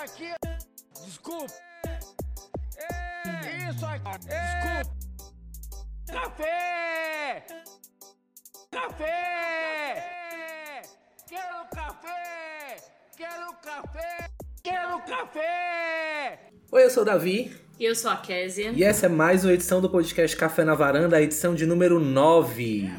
aqui. Desculpa. Isso aqui. Desculpa. Café! Café! Quero café! Quero café! Quero café! Oi, eu sou o Davi E eu sou a Késia. e essa é mais uma edição do podcast Café na Varanda, a edição de número 9.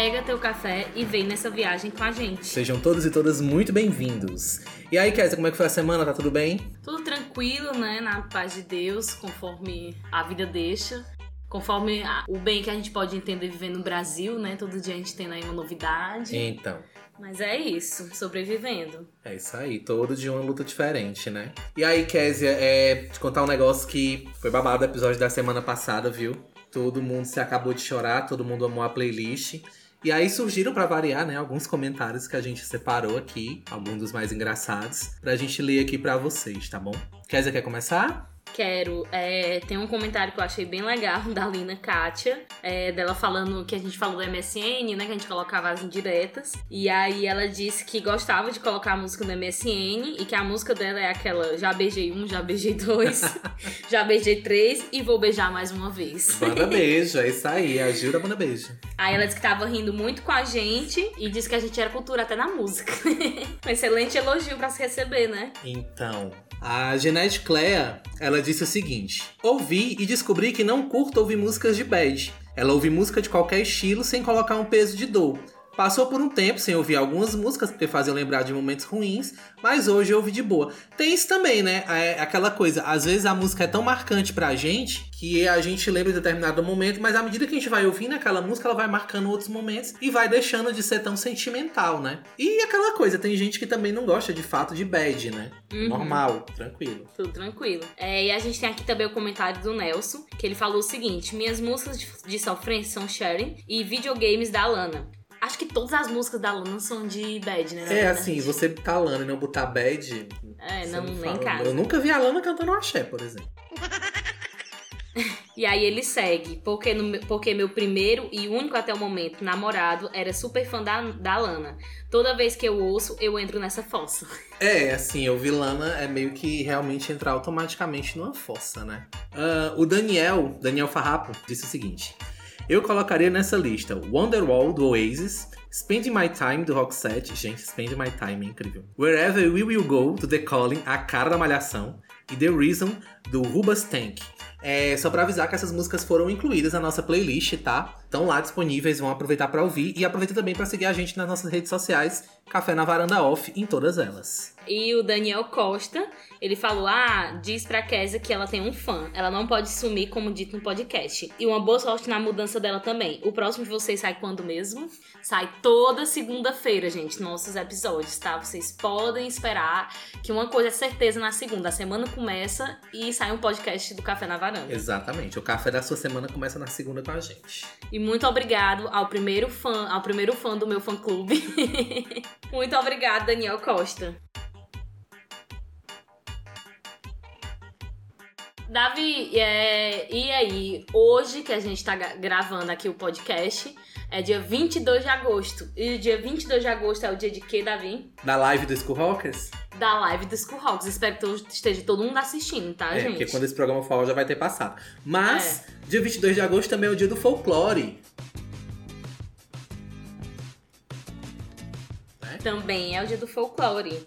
Pega teu café e vem nessa viagem com a gente. Sejam todos e todas muito bem-vindos. E aí, Kézia, como é que foi a semana? Tá tudo bem? Tudo tranquilo, né? Na paz de Deus, conforme a vida deixa. Conforme o bem que a gente pode entender vivendo no Brasil, né? Todo dia a gente tem aí uma novidade. Então, Mas é isso, sobrevivendo. é isso aí, todo dia uma luta diferente, né? E aí, Kézia, é te contar um negócio que foi babado do episódio da semana passada, viu? Todo mundo se acabou de chorar, todo mundo amou a playlist. E aí surgiram, pra variar, né, alguns comentários que a gente separou aqui, alguns dos mais engraçados, pra gente ler aqui pra vocês, tá bom? Kézia, quer começar? Quero. É, tem um comentário que eu achei bem legal da Lina Kátia, é, dela falando que a gente falou do MSN, né? Que a gente colocava as indiretas. E aí ela disse que gostava de colocar a música no MSN e que a música dela é aquela Já beijei um, já beijei dois, já beijei três e vou beijar mais uma vez. Manda beijo, é isso aí, a Gilda manda beijo. Aí ela disse que tava rindo muito com a gente e disse que a gente era cultura até na música. um excelente elogio pra se receber, né? Então, a Jeanette Clea, ela disse o seguinte: Ouvi e descobri que não curto ouvir músicas de bad. Ela ouve música de qualquer estilo sem colocar um peso de dor. Passou por um tempo sem ouvir algumas músicas porque faziam lembrar de momentos ruins, mas hoje eu ouvi de boa. Tem isso também, né? É aquela coisa, às vezes a música é tão marcante pra gente que a gente lembra de determinado momento, mas à medida que a gente vai ouvindo aquela música, ela vai marcando outros momentos e vai deixando de ser tão sentimental, né? E aquela coisa, tem gente que também não gosta de fato de bad, né? Uhum. Normal, tranquilo. Tudo tranquilo. É, e a gente tem aqui também o comentário do Nelson, que ele falou o seguinte: Minhas músicas de, sofrência são Sharing e videogames da Lana. Acho que todas as músicas da Lana são de bad, né? É verdade? assim, você tá Lana e não botar bad. É, você não, nem casa. Eu nunca vi a Lana cantando axé, por exemplo. E aí ele segue, porque, no meu- porque meu primeiro e único até o momento namorado era super fã da, da Lana. Toda vez que eu ouço, eu entro nessa fossa. É, assim, eu vi Lana é meio que realmente entrar automaticamente numa fossa, né? Ah, o Daniel, Daniel Farrapo, disse o seguinte: Eu colocaria nessa lista Wonderwall do Oasis, Spend My Time do Roxette, gente, Spend My Time é incrível. Wherever We Will Go do The Calling, a cara da malhação, e The Reason do Rubas Tank. É, só pra avisar que essas músicas foram incluídas na nossa playlist, tá? Estão lá disponíveis, vão aproveitar pra ouvir e aproveita também pra seguir a gente nas nossas redes sociais, Café na Varanda Off, em todas elas. E o Daniel Costa, ele falou: Ah, diz pra Kézia que ela tem um fã. Ela não pode sumir, como dito no podcast. E uma boa sorte na mudança dela também. O próximo de vocês sai quando mesmo? Sai toda segunda-feira, gente, nossos episódios, tá? Vocês podem esperar que uma coisa é certeza na segunda. A semana começa e sai um podcast do Café na Varanda. Exatamente. O café da sua semana começa na segunda com a gente. E muito obrigado ao primeiro fã, ao primeiro fã do meu fã clube. muito obrigado, Daniel Costa. Davi, é, e aí? Hoje que a gente tá gra- gravando aqui o podcast, é dia 22 de agosto. E dia 22 de agosto é o dia de quê, Davi? Da live do School Rockers? Da live do School Rocks. Espero que esteja todo mundo assistindo, tá, é, gente? porque quando esse programa for, já vai ter passado. Mas, dia 22 de agosto também é o dia do folclore. Também é o dia do folclore.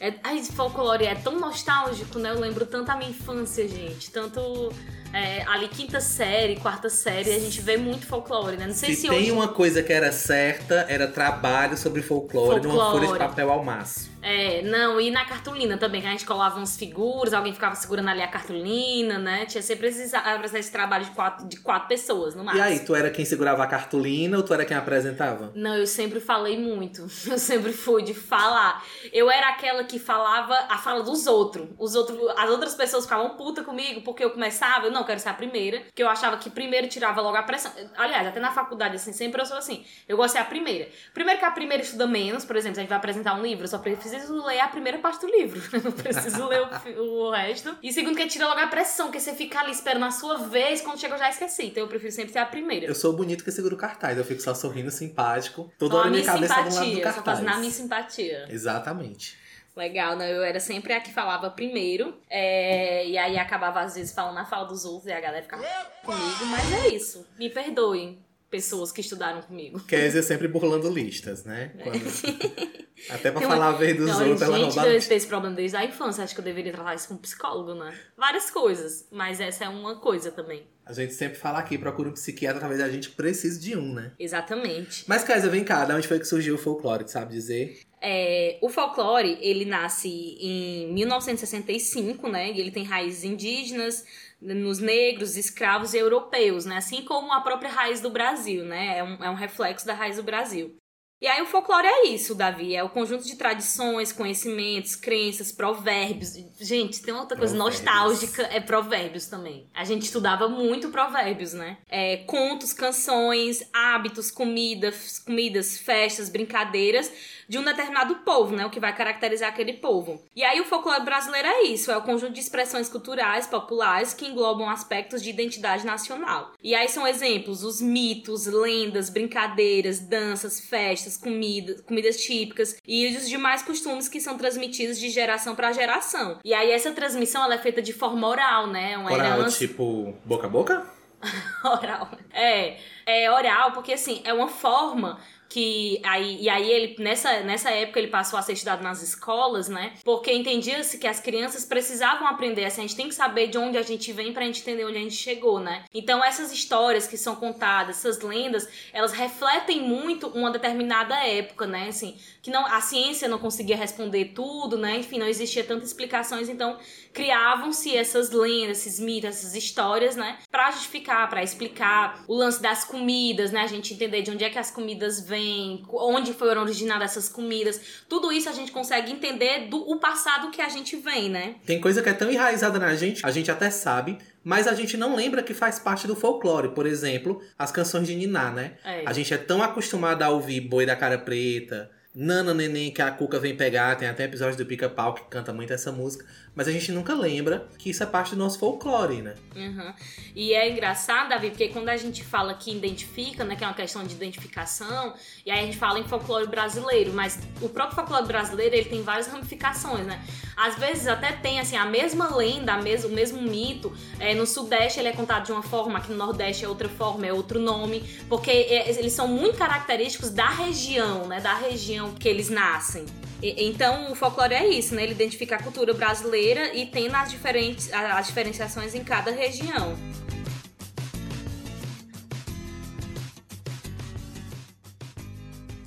É, ai, folclore é tão nostálgico, né? Eu lembro tanto a minha infância, gente. Tanto é, ali quinta série, quarta série, a gente vê muito folclore, né? Não sei Se se, tem hoje. uma coisa que era certa, era trabalho sobre folclore, numa Folclore. folha de papel ao maço. É, não, e na cartolina também, que a gente colava umas figuras, alguém ficava segurando ali a cartolina, né? Tinha sempre esses, esse trabalho de quatro, de quatro pessoas, no E máximo. aí, tu era quem segurava a cartolina ou tu era quem apresentava? Não, eu sempre falei muito. Eu sempre fui de falar. Eu era aquela que falava a fala dos outros. Os outros, as outras pessoas ficavam puta comigo porque eu começava, eu não quero ser a primeira, porque eu achava que primeiro tirava logo a pressão. Aliás, até na faculdade assim, sempre eu sou assim. Eu gosto de ser a primeira. Primeiro que a primeira estuda menos, por exemplo, se a gente vai apresentar um livro, eu só preciso ler a primeira parte do livro. Eu não preciso ler o, o resto. E segundo, que tira logo a pressão, porque você fica ali esperando a sua vez, quando chega eu já esqueci. Então eu prefiro sempre ser a primeira. Eu sou bonito que seguro cartaz. Eu fico só sorrindo, simpático. Toda Só hora minha cabeça do lado do simpatia, só cartaz. fazendo a minha simpatia. Exatamente. Legal, né? Eu era sempre a que falava primeiro. é, E aí acabava, às vezes, falando na fala dos outros e a galera ficava comigo. Mas é isso. Me perdoem, pessoas que estudaram comigo. Kézia sempre burlando listas, né? Quando- Até pra uma- falar a vez dos Não, outros, ela gente, rouba a eu tenho esse problema desde a infância. Acho que eu deveria tratar isso com um psicólogo, né? Várias coisas. Mas essa é uma coisa também. A gente sempre fala aqui, procura um psiquiatra, talvez a gente precise de um, né? Exatamente. Mas, Kézia, vem cá, de onde foi que surgiu o folclore, tu sabe dizer? É, o folclore, ele nasce em 1965, né? E ele tem raízes indígenas, nos negros, escravos e europeus, né? Assim como a própria raiz do Brasil, né? É um, é um reflexo da raiz do Brasil. E aí o folclore é isso, Davi, é o conjunto de tradições, conhecimentos, crenças, provérbios. Gente, tem outra coisa Provérbios. nostálgica, é provérbios também. A gente estudava muito provérbios, né? É, contos, canções, hábitos, comidas, comidas, festas, brincadeiras de um determinado povo, né? O que vai caracterizar aquele povo. E aí o folclore brasileiro é isso, é o conjunto de expressões culturais populares que englobam aspectos de identidade nacional. E aí são exemplos os mitos, lendas, brincadeiras, danças, festas, comidas, comidas típicas e os demais costumes que são transmitidos de geração para geração. E aí essa transmissão ela é feita de forma oral, né? Uma Oral, herança tipo, boca a boca? oral. É, é oral, porque assim, é uma forma que aí e aí ele nessa, nessa época ele passou a ser estudado nas escolas, né? Porque entendia-se que as crianças precisavam aprender, assim, a gente tem que saber de onde a gente vem pra gente entender onde a gente chegou, né? Então essas histórias que são contadas, essas lendas, elas refletem muito uma determinada época, né? Assim, que não a ciência não conseguia responder tudo, né? Enfim, não existia tantas explicações, então criavam-se essas lendas, esses mitos, essas histórias, né? Pra justificar, pra explicar o lance das comidas, né? A gente entender de onde é que as comidas vêm, onde foram originadas essas comidas. Tudo isso a gente consegue entender do o passado que a gente vem, né? Tem coisa que é tão enraizada na gente, a gente até sabe, mas a gente não lembra que faz parte do folclore. Por exemplo, as canções de Niná, né? É. A gente é tão acostumado a ouvir Boi da Cara Preta, Nana Neném, que a Cuca vem pegar, tem até episódio do Pica-Pau que canta muito essa música, mas a gente nunca lembra que isso é parte do nosso folclore, né? Uhum. E é engraçado, Davi, porque quando a gente fala que identifica, né, que é uma questão de identificação, e aí a gente fala em folclore brasileiro, mas o próprio folclore brasileiro, ele tem várias ramificações, né? Às vezes até tem, assim, a mesma lenda, a mes- o mesmo mito, é, no Sudeste ele é contado de uma forma, aqui no Nordeste é outra forma, é outro nome, porque é, eles são muito característicos da região, né, da região que eles nascem. Então, o folclore é isso, né? Ele identifica a cultura brasileira e tem as, diferentes, as diferenciações em cada região.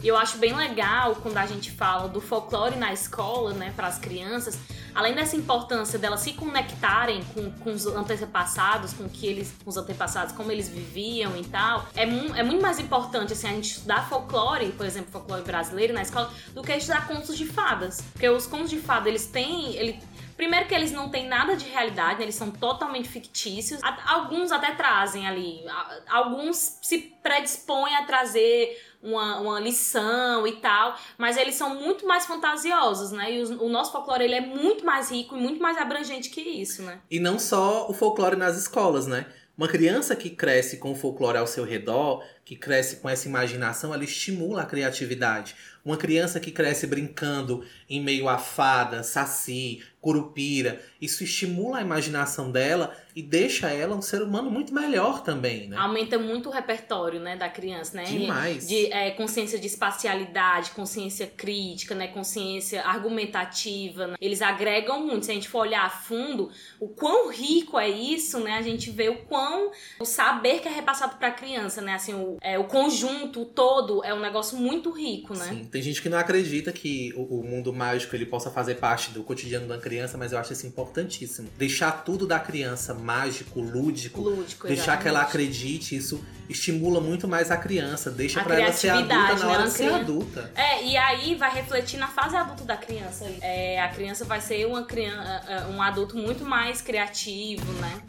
E eu acho bem legal quando a gente fala do folclore na escola, né, para as crianças, além dessa importância delas se conectarem com, com os antepassados, com que eles, com os antepassados, como eles viviam e tal, é, mu- é muito mais importante assim a gente estudar folclore, por exemplo, folclore brasileiro na escola, do que estudar contos de fadas, porque os contos de fadas eles têm, ele Primeiro que eles não têm nada de realidade, né? eles são totalmente fictícios. Alguns até trazem ali, alguns se predispõem a trazer uma, uma lição e tal, mas eles são muito mais fantasiosos, né? E os- o nosso folclore ele é muito mais rico e muito mais abrangente que isso, né? E não só o folclore nas escolas, né? Uma criança que cresce com o folclore ao seu redor, que cresce com essa imaginação, ela estimula a criatividade. Uma criança que cresce brincando em meio a fada, saci, curupira, isso estimula a imaginação dela e deixa ela um ser humano muito melhor também, né? Aumenta muito o repertório, né, da criança, né? Demais. De é, consciência de espacialidade, consciência crítica, né? Consciência argumentativa. né? Eles agregam muito. Se a gente for olhar a fundo, o quão rico é isso, né? A gente vê o quão o saber que é repassado para a criança, né? Assim, o, é, o conjunto, o todo, é um negócio muito rico, né? Sim, tem gente que não acredita que o, o mundo mágico ele possa fazer parte do cotidiano da criança, mas eu acho isso importantíssimo. Deixar tudo da criança mágico, lúdico, Lúdico, deixar que ela exatamente. acredite, isso estimula muito mais a criança, deixa A pra ela ser adulta na né? hora de ser adulta. É, e aí vai refletir na fase adulta da criança. É, a criança vai ser uma criança, um adulto muito mais criativo, né?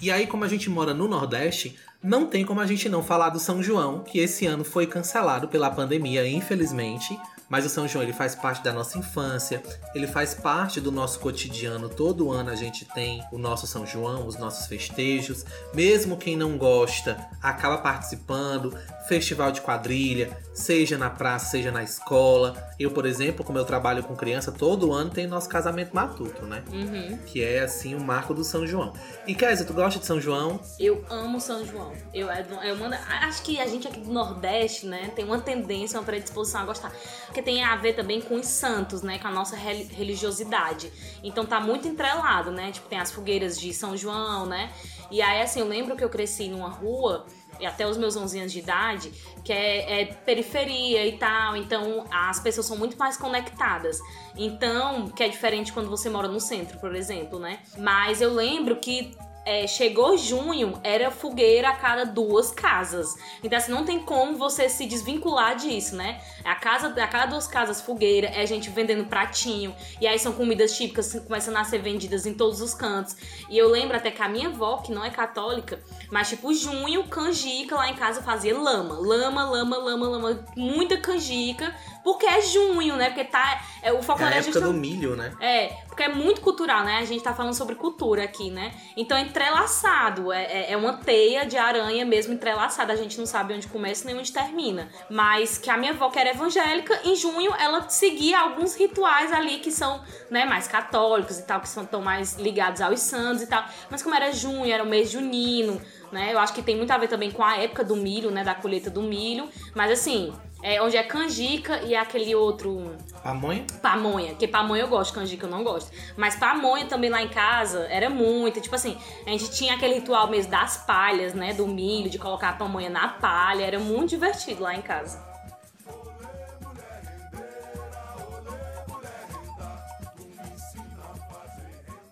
E aí, como a gente mora no Nordeste, Não tem como a gente não falar do São João, que esse ano foi cancelado pela pandemia, infelizmente. Mas o São João ele faz parte da nossa infância, ele faz parte do nosso cotidiano. Todo ano a gente tem o nosso São João, os nossos festejos. Mesmo quem não gosta acaba participando. Festival de quadrilha, seja na praça, seja na escola. Eu, por exemplo, como eu trabalho com criança, todo ano tem nosso casamento matuto, né? Uhum. Que é assim o marco do São João. E Kézia, tu gosta de São João? Eu amo São João. Eu, eu mando, acho que a gente aqui do Nordeste, né, tem uma tendência, uma predisposição a gostar. Porque tem a ver também com os santos, né, com a nossa religiosidade. Então tá muito entrelado, né? Tipo, tem as fogueiras de São João, né? E aí, assim, eu lembro que eu cresci numa rua e até os meus 11 anos de idade, que é, é, periferia e tal, então as pessoas são muito mais conectadas. Então, que é diferente quando você mora no centro, por exemplo, né? Mas eu lembro que é, chegou junho, era fogueira a cada duas casas. Então, assim, não tem como você se desvincular disso, né? A, casa, a cada duas casas fogueira, é gente vendendo pratinho, e aí são comidas típicas que começam a ser vendidas em todos os cantos. E eu lembro até que a minha avó, que não é católica, mas tipo, junho, canjica lá em casa fazia lama. Lama, lama, lama, lama. Muita canjica porque é junho, né? Porque tá. É, o folclore é a época justa... do milho, né? É, porque é muito cultural, né? A gente tá falando sobre cultura aqui, né? Então é entrelaçado. É, é, é uma teia de aranha mesmo entrelaçada. A gente não sabe onde começa nem onde termina. Mas que a minha avó, que era evangélica, em junho ela seguia alguns rituais ali que são, né, mais católicos e tal, que são tão mais ligados aos santos e tal. Mas como era junho, era o mês junino, né? Eu acho que tem muito a ver também com a época do milho, né? Da colheita do milho. Mas assim, é, onde é canjica e aquele outro. Pamonha? Pamonha. Porque pamonha eu gosto, canjica eu não gosto. Mas pamonha também lá em casa era muito. Tipo assim, a gente tinha aquele ritual mesmo das palhas, né? Do milho, de colocar a pamonha na palha. Era muito divertido lá em casa.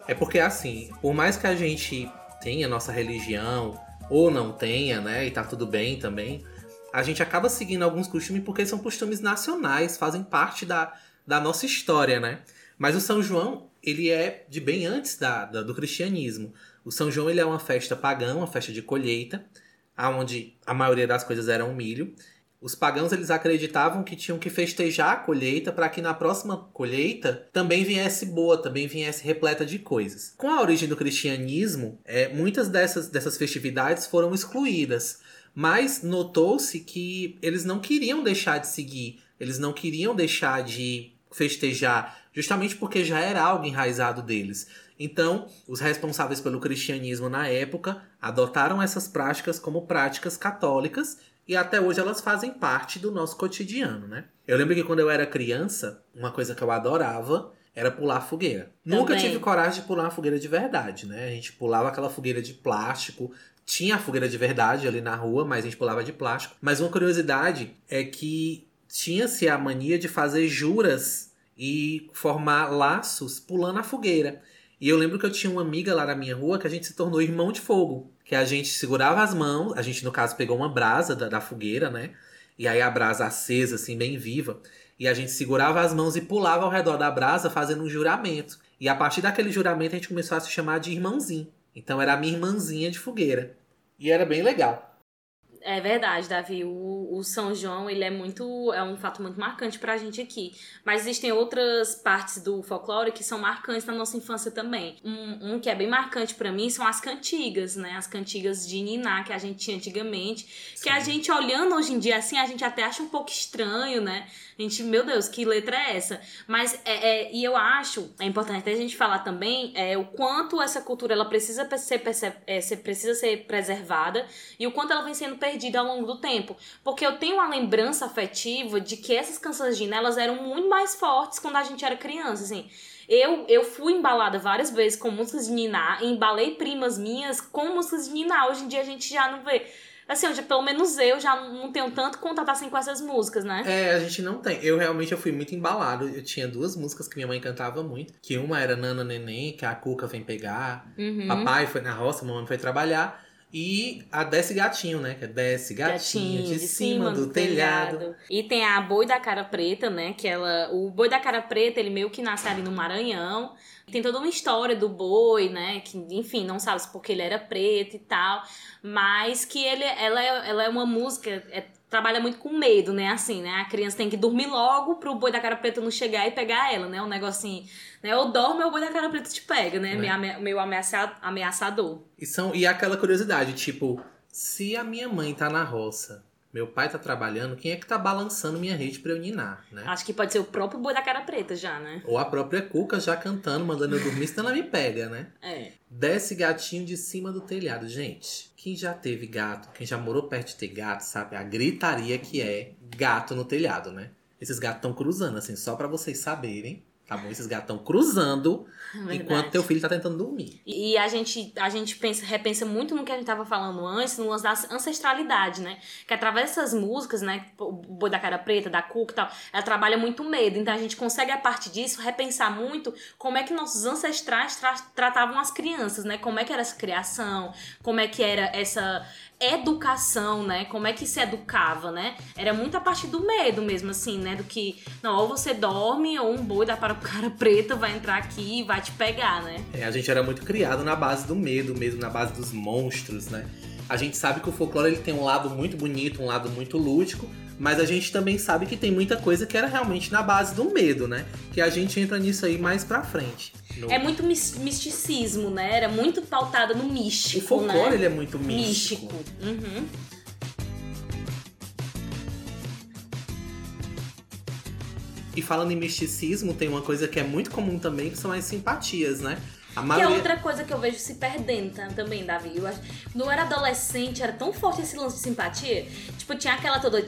É porque assim, por mais que a gente tenha nossa religião ou não tenha, né? E tá tudo bem também a gente acaba seguindo alguns costumes porque são costumes nacionais, fazem parte da, da nossa história, né? Mas o São João, ele é de bem antes da, da, do cristianismo. O São João ele é uma festa pagã, uma festa de colheita, onde a maioria das coisas eram milho. Os pagãos eles acreditavam que tinham que festejar a colheita para que na próxima colheita também viesse boa, também viesse repleta de coisas. Com a origem do cristianismo, é, muitas dessas, dessas festividades foram excluídas. Mas notou-se que eles não queriam deixar de seguir, eles não queriam deixar de festejar, justamente porque já era algo enraizado deles. Então, os responsáveis pelo cristianismo na época adotaram essas práticas como práticas católicas e até hoje elas fazem parte do nosso cotidiano, né? Eu lembro que quando eu era criança, uma coisa que eu adorava era pular fogueira. Também. Nunca tive coragem de pular uma fogueira de verdade, né? A gente pulava aquela fogueira de plástico, tinha a fogueira de verdade ali na rua, mas a gente pulava de plástico. Mas uma curiosidade é que tinha-se a mania de fazer juras e formar laços pulando a fogueira. E eu lembro que eu tinha uma amiga lá na minha rua que a gente se tornou irmão de fogo. Que a gente segurava as mãos, a gente, no caso, pegou uma brasa da, da fogueira, né? E aí a brasa acesa, assim, bem viva. E a gente segurava as mãos e pulava ao redor da brasa fazendo um juramento. E a partir daquele juramento a gente começou a se chamar de irmãozinho. Então era a minha irmãzinha de fogueira. E era bem legal. É verdade, Davi. O, o, São João, ele é muito. É um fato muito marcante pra gente aqui. Mas existem outras partes do folclore que são marcantes na nossa infância também. Um, um que é bem marcante para mim são as cantigas, né? As cantigas de Niná que a gente tinha antigamente. Sim. Que a gente, olhando hoje em dia assim, a gente até acha um pouco estranho, né? Gente, meu Deus, que letra é essa? Mas, é, é, e eu acho, é importante a gente falar também é, o quanto essa cultura ela precisa ser, é, ser, precisa ser preservada e o quanto ela vem sendo perdida ao longo do tempo. Porque eu tenho uma lembrança afetiva de que essas canções de elas eram muito mais fortes quando a gente era criança, assim. Eu, eu fui embalada várias vezes com músicas de Niná, embalei primas minhas com músicas de Niná. Hoje em dia a gente já não vê Assim, eu, pelo menos eu já não tenho tanto contato assim com essas músicas, né? É, a gente não tem. Eu realmente eu fui muito embalado. Eu tinha duas músicas que minha mãe cantava muito. Que uma era Nana Neném, que a Cuca vem pegar. Uhum. Papai foi na roça, mamãe foi trabalhar. E a Desce Gatinho, né? Que é Desce Gatinho, de, cima, do, telhado. E tem a Boi da Cara Preta, né? Que ela. O Boi da Cara Preta, ele meio que nasce ali no Maranhão. Tem toda uma história do boi, né? Que, enfim, não sabe se porque ele era preto e tal. Mas que ele, ela, é, ela é uma música. É, trabalha muito com medo, né? Assim, né? A criança tem que dormir logo pro boi da cara preta não chegar e pegar ela, né? Um negocinho, né? Ou dorme ou o boi da cara preta te pega, né? É. Meio ameaça- ameaçador. E, são, e aquela curiosidade, tipo, se a minha mãe tá na roça, meu pai tá trabalhando, quem é que tá balançando minha rede pra eu ninar, né? Acho que pode ser o próprio boi da cara preta já, né? Ou a própria Cuca já cantando, mandando eu dormir, senão ela me pega, né? É. Desce gatinho de cima do telhado. Gente, quem já teve gato, quem já morou perto de ter gato, sabe a gritaria que é gato no telhado, né? Esses gatos estão cruzando, assim, só pra vocês saberem, tá bom? Esses gatos estão cruzando Verdade. enquanto teu filho tá tentando dormir. E a gente, a gente pensa, repensa muito no que a gente tava falando antes, no lance da ancestralidade, né? Que através dessas músicas, né? O Boi da Cara Preta, da Cuca e tal, ela trabalha muito medo. Então a gente consegue, a partir disso, repensar muito como é que nossos ancestrais tra- tratavam as crianças, né? Como é que era essa criação, como é que era essa educação, né? Como é que se educava, né? Era muito a partir do medo mesmo, assim, né? Do que, não, ou você dorme, ou um boi da para cara preta vai entrar aqui e vai te pegar, né? É, a gente era muito criado na base do medo mesmo, na base dos monstros, né? A gente sabe que o folclore ele tem um lado muito bonito, um lado muito lúdico, mas a gente também sabe que tem muita coisa que era realmente na base do medo, né? Que a gente entra nisso aí mais pra frente. No- É muito mis- misticismo, né? Era muito pautada no místico, O folclore né? ele é muito místico. místico. Uhum. E falando em misticismo, tem uma coisa que é muito comum também, que são as simpatias, né? A Que é maioria... outra coisa que eu vejo se perdendo também, Davi. Eu acho, quando eu era adolescente, era tão forte esse lance de simpatia. Tipo, tinha aquela toda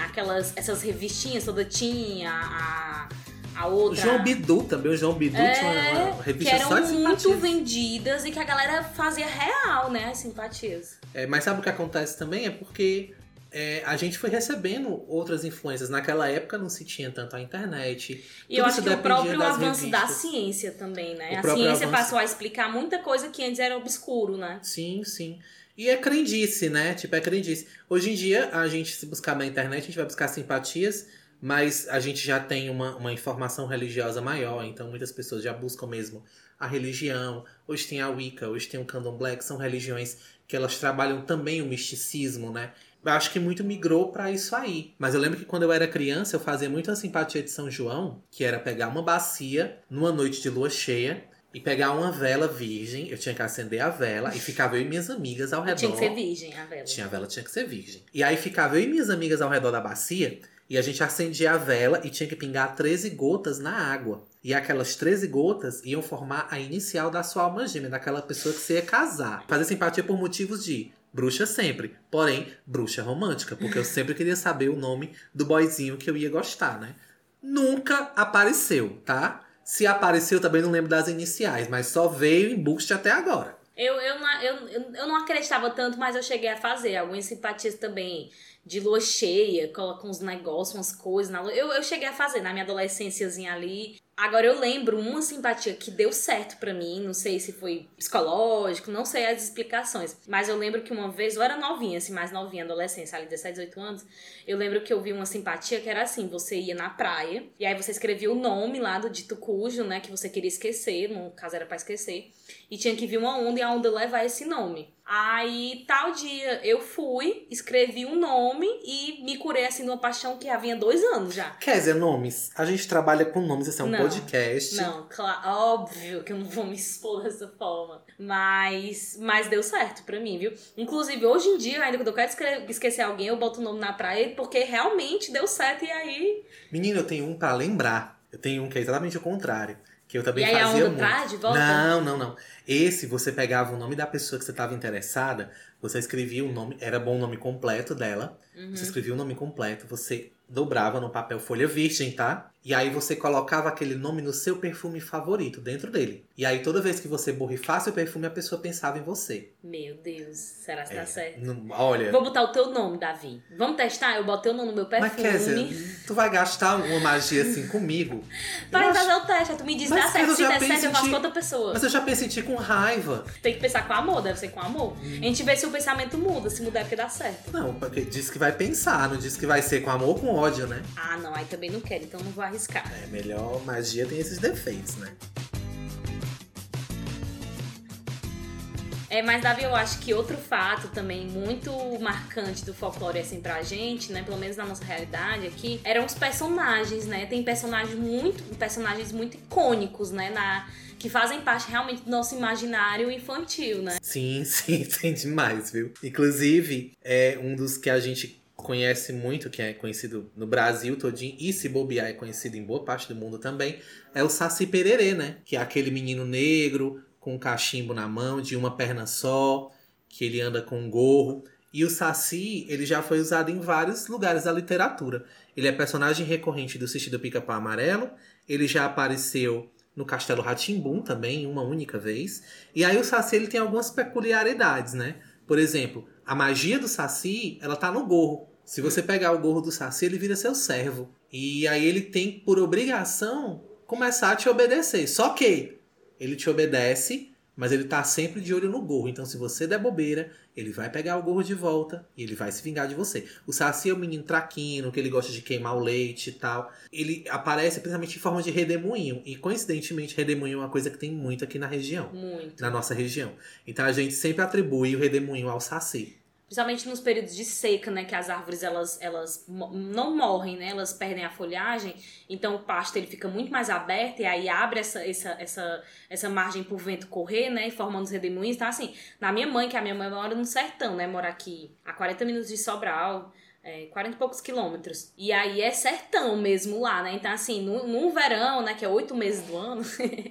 aquelas, essas revistinhas toda a, a, a O outra... João Bidu também, o João Bidu tinha uma, É, uma que revista eram só de muito simpatias. vendidas e que a galera fazia real, né? As simpatias. É, mas sabe o que acontece também? É porque é, a gente foi recebendo outras influências. Naquela época não se tinha tanto a internet. E eu acho que o próprio avanço da revistas. ciência também, né? O A ciência avanço- passou a explicar muita coisa que antes era obscuro, né? Sim, sim. E é crendice, né? Tipo, é crendice. Hoje em dia, a gente, se buscar na internet, a gente vai buscar simpatias, mas a gente já tem uma, uma informação religiosa maior, então muitas pessoas já buscam mesmo a religião. Hoje tem a Wicca, hoje tem o Candomblé, que são religiões que elas trabalham também o misticismo, né? Eu acho que muito migrou pra isso aí. Mas eu lembro que quando eu era criança, eu fazia muito a simpatia de São João, que era pegar uma bacia numa noite de lua cheia e pegar uma vela virgem. Eu tinha que acender a vela e ficava eu e minhas amigas ao redor. Tinha que ser virgem a vela. Tinha a vela, tinha que ser virgem. E aí ficava eu e minhas amigas ao redor da bacia e a gente acendia a vela e tinha que pingar 13 gotas na água. E aquelas 13 gotas iam formar a inicial da sua alma gêmea, daquela pessoa que você ia casar. Fazer simpatia por motivos de bruxa sempre, porém, bruxa romântica, porque eu sempre queria saber o nome do boyzinho que eu ia gostar, né? Nunca apareceu, tá? Se apareceu, também não lembro das iniciais, mas só veio em boost até agora. Eu, eu, não- eu, eu, não acreditava tanto, mas eu cheguei a fazer algumas simpatias também de lua cheia, coloca uns negócios, umas coisas na lua. Eu, eu cheguei a fazer na minha adolescênciazinha ali. Agora eu lembro uma simpatia que deu certo pra mim, não sei se foi psicológico, não sei as explicações, mas eu lembro que uma vez, eu era novinha, assim, mais novinha, adolescência, ali 17, 18 anos, eu lembro que eu vi uma simpatia que era assim, você ia na praia, e aí você escrevia o nome lá do dito cujo, né, que você queria esquecer, no caso era pra esquecer, e tinha que vir uma onda e a onda levar esse nome. Aí, tal dia, eu fui, escrevi um nome e me curei assim numa paixão que havia dois anos já. Quer dizer, nomes. A gente trabalha com nomes, esse é um Não, podcast. Não, claro, óbvio que eu não vou me expor dessa forma. Mas, mas deu certo pra mim, viu? Inclusive, hoje em dia, ainda quando eu quero esquecer alguém, eu boto o nome na praia porque realmente deu certo. E aí. Menino, eu tenho um pra lembrar. Eu tenho um que é exatamente o contrário. Que eu também e aí a fazia onda muito. traz de volta? Não, não, não. Esse, você pegava o nome da pessoa que você estava interessada, você escrevia o nome, era bom o nome completo dela. Uhum. Você escrevia o nome completo, você dobrava no papel folha virgem, tá? E aí você colocava aquele nome no seu perfume favorito dentro dele. E aí toda vez que você borrifasse o perfume, a pessoa pensava em você. Meu Deus, será que É, dá certo? não- olha. Vou botar o teu nome, Davi. Vamos testar? Eu boto teu nome no meu Mas perfume. Kézia, tu vai gastar uma magia assim comigo? Para Eu acho- fazer o teste, tu me diz, Mas, dá certo. Se der certo, eu faço com outra pessoa. Mas eu já pensei em ti com raiva. Tem que pensar com amor, deve ser com amor. Hum. A gente vê se o pensamento muda, se mudar é porque dá certo. Não, porque diz que vai pensar, não diz que vai ser com amor ou com ódio, né? Ah, não, aí também não quero, então não vou arriscar. É melhor, magia tem esses defeitos, né? É, mas Davi, eu acho que outro fato também muito marcante do folclore assim pra gente, né, pelo menos na nossa realidade aqui, eram os personagens, né? Tem personagens muito, personagens muito icônicos, né, na que fazem parte realmente do nosso imaginário infantil, né? Sim, sim, tem demais, viu? Inclusive, é um dos que a gente conhece muito, que é conhecido no Brasil todinho, e se bobear é conhecido em boa parte do mundo também, é o Saci Pererê, né? Que é aquele menino negro com um cachimbo na mão, de uma perna só, que ele anda com um gorro. E o Saci, ele já foi usado em vários lugares da literatura. Ele é personagem recorrente do Sítio Pica-Pau Amarelo, ele já apareceu no Castelo Ratimbum também, uma única vez. E aí o Saci ele tem algumas peculiaridades, né? Por exemplo, a magia do Saci, ela tá no gorro. Se você pegar o gorro do Saci, ele vira seu servo. E aí ele tem por obrigação começar a te obedecer. Só que ele te obedece, mas ele tá sempre de olho no gorro. Então se você der bobeira, ele vai pegar o gorro de volta e ele vai se vingar de você. O Saci é o menino traquino, que ele gosta de queimar o leite e tal. Ele aparece principalmente em forma de redemoinho. E coincidentemente, redemoinho é uma coisa que tem muito aqui na região. Muito. Na nossa região. Então a gente sempre atribui o redemoinho ao Saci. Principalmente nos períodos de seca, né? Que as árvores elas, elas não morrem, né? Elas perdem a folhagem. Então o pasto ele fica muito mais aberto e aí abre essa, essa, essa, essa margem pro vento correr, né? E formando os redemoinhos. Então, assim, na minha mãe, que a minha mãe mora no sertão, né? Mora aqui a 40 minutos de Sobral. É, 40 e poucos quilômetros. E aí é sertão mesmo lá, né? Então, assim, no verão, né? Que é oito meses do ano,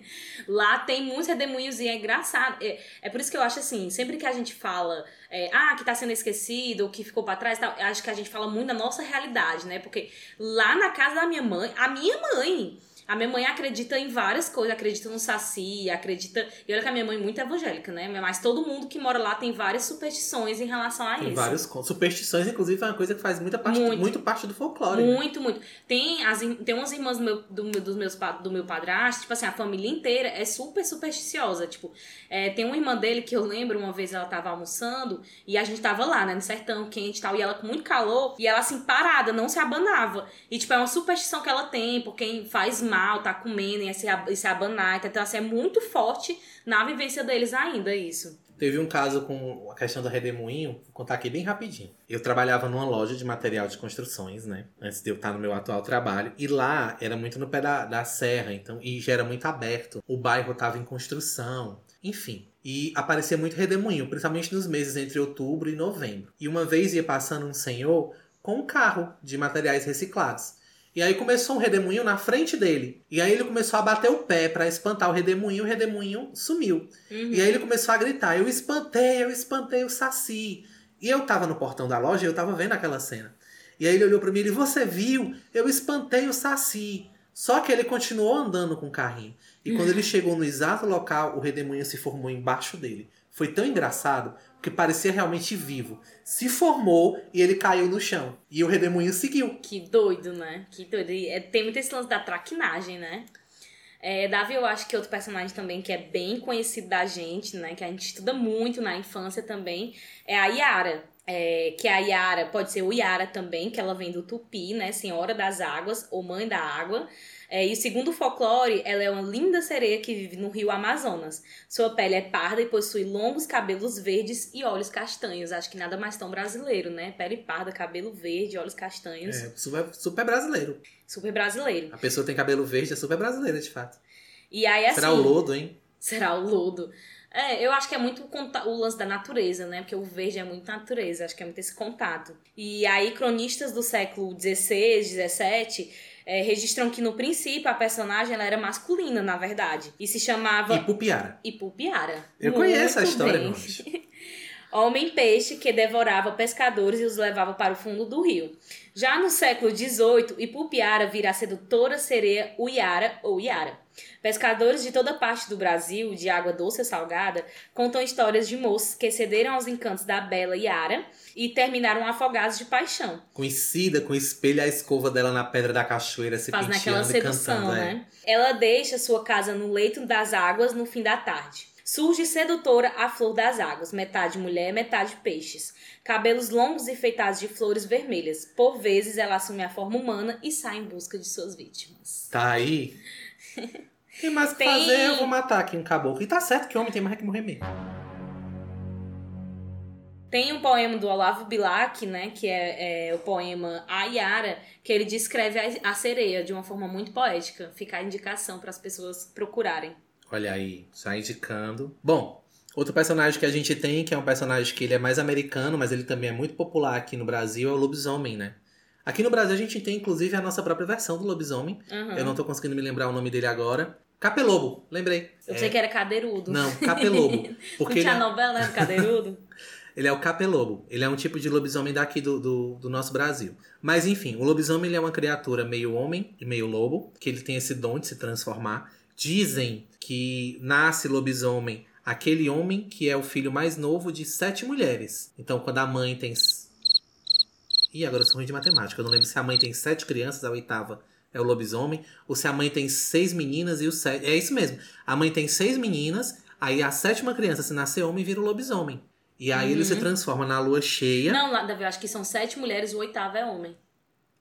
lá tem muitos redemoinhos e é engraçado. É, é por isso que eu acho assim, sempre que a gente fala, é, ah, que tá sendo esquecido, ou que ficou pra trás tal, acho que a gente fala muito da nossa realidade, né? Porque lá na casa da minha mãe, a minha mãe. A minha mãe acredita em várias coisas, acredita no saci, acredita. E olha que a minha mãe é muito evangélica, né? Mas todo mundo que mora lá tem várias superstições em relação a Tem isso. vários contos. Superstições, inclusive, é uma coisa que faz muita parte, Muito. muito, parte do folclore. né? Muito, muito. Tem, as, tem umas irmãs do meu, do, dos meus, do meu padrasto, tipo assim, a família inteira é super supersticiosa. Tipo, é, tem uma irmã dele que eu lembro, uma vez ela tava almoçando e a gente tava lá, né, no sertão quente e tal, e ela com muito calor, e ela assim, parada, não se abanava. E, tipo, é uma superstição que ela tem, por quem faz mal, tá comendo e se, se abanar. Então, assim, é muito forte na vivência deles ainda, isso. Teve um caso com a questão do redemoinho, vou contar aqui bem rapidinho. Eu trabalhava numa loja de material de construções, né? Antes de eu estar no meu atual trabalho. E lá era muito no pé da, da serra, então, e já era muito aberto. O bairro estava em construção, enfim. E aparecia muito redemoinho, principalmente nos meses entre outubro e novembro. E uma vez ia passando um senhor com um carro de materiais reciclados. E aí começou um redemoinho na frente dele. E aí ele começou a bater o pé para espantar o redemoinho, o redemoinho sumiu. Uhum. E aí ele começou a gritar: Eu espantei, eu espantei o Saci. E eu tava no portão da loja e eu tava vendo aquela cena. E aí ele olhou pra mim e Você viu? Eu espantei o Saci. Só que ele continuou andando com o carrinho. E quando ele chegou no exato local, o redemoinho se formou embaixo dele. Foi tão engraçado que parecia realmente vivo. Se formou e ele caiu no chão. E o redemoinho seguiu. Que doido, né? Que doido. E é- tem muito esse lance da traquinagem, né? É, Davi, eu acho que outro personagem também que é bem conhecido da gente, né? Que a gente estuda muito na infância também, é a Yara. É, que a Yara pode ser o Yara também, que ela vem do Tupi, né? Senhora das Águas, ou Mãe da Água. É, e segundo o folclore, ela é uma linda sereia que vive no rio Amazonas. Sua pele é parda e possui longos cabelos verdes e olhos castanhos. Acho que nada mais tão brasileiro, né? Pele parda, cabelo verde, olhos castanhos. É super, super brasileiro. Super brasileiro. A pessoa tem cabelo verde, é super brasileira, de fato. E aí, assim. Será o lodo, hein? Será o lodo. É, eu acho que é muito o lance da natureza, né? Porque o verde é muito natureza, acho que é muito esse contato. E aí, cronistas do século XVI, XVII é, registram que no princípio a personagem ela era masculina, na verdade. E se chamava Ipupiara. Ipupiara. Eu Muito conheço a história. Homem-peixe que devorava pescadores e os levava para o fundo do rio. Já no século XVIII, Ipupiara vira a sedutora sereia Uiara ou Iara. Pescadores de toda parte do Brasil, de água doce ou salgada, contam histórias de moços que cederam aos encantos da bela Iara e terminaram afogados de paixão. Conhecida com espelho a escova dela na pedra da cachoeira, se Faz naquela e sedução, cantando. é. né? Ela deixa sua casa no leito das águas no fim da tarde. Surge sedutora a flor das águas, metade mulher, metade peixes. Cabelos longos e feitados de flores vermelhas. Por vezes ela assume a forma humana e sai em busca de suas vítimas. Tá aí. Tem mais o que Tem. fazer, eu vou matar aqui um caboclo. E tá certo que homem tem mais que morrer mesmo. Tem um poema do Olavo Bilac, né, que é, é o poema A Yara, que ele descreve a, a sereia de uma forma muito poética. Fica a indicação para as pessoas procurarem. Olha aí, já indicando. Bom, outro personagem que a gente tem, que é um personagem que ele é mais americano, mas ele também é muito popular aqui no Brasil, é o lobisomem, né? Aqui no Brasil a gente tem, inclusive, a nossa própria versão do lobisomem. Aham. Eu não tô conseguindo me lembrar o nome dele agora. Capelobo, lembrei. Eu É- pensei que era cadeirudo. Não, capelobo. Não Porque ele tinha é, novela, né, do cadeirudo? ele é o capelobo. Ele é um tipo de lobisomem daqui do, do, do nosso Brasil. Mas enfim, o lobisomem ele é uma criatura meio homem e meio lobo, que ele tem esse dom de se transformar. Dizem que nasce lobisomem aquele homem que é o filho mais novo de sete mulheres. Então, quando a mãe tem. Ih, agora eu sou ruim de matemática. Eu não lembro se a mãe tem sete crianças, a oitava é o lobisomem, ou se a mãe tem seis meninas e o sete. É isso mesmo. A mãe tem seis meninas, aí a sétima criança, se nascer homem, vira o lobisomem. E aí ele Uhum. se transforma na lua cheia. Não, Davi, eu acho que são sete mulheres, o oitavo é homem.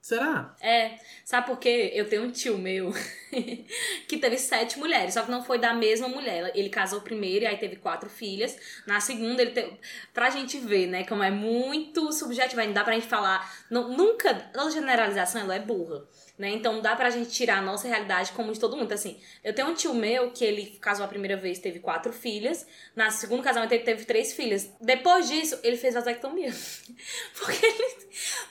Será? É, sabe por quê? Eu tenho um tio meu que teve sete mulheres, só que não foi da mesma mulher. Ele casou primeiro e aí teve quatro filhas. Na segunda, ele teve. Pra gente ver, né, como é muito subjetivo, não dá pra gente falar. não- nunca. Toda generalização ela é burra. Né? Então dá pra gente tirar a nossa realidade como de todo mundo. Assim, eu tenho um tio meu que ele casou a primeira vez, teve quatro filhas. Na segundo casamento ele teve três filhas. Depois disso, ele fez vasectomia. Porque ele.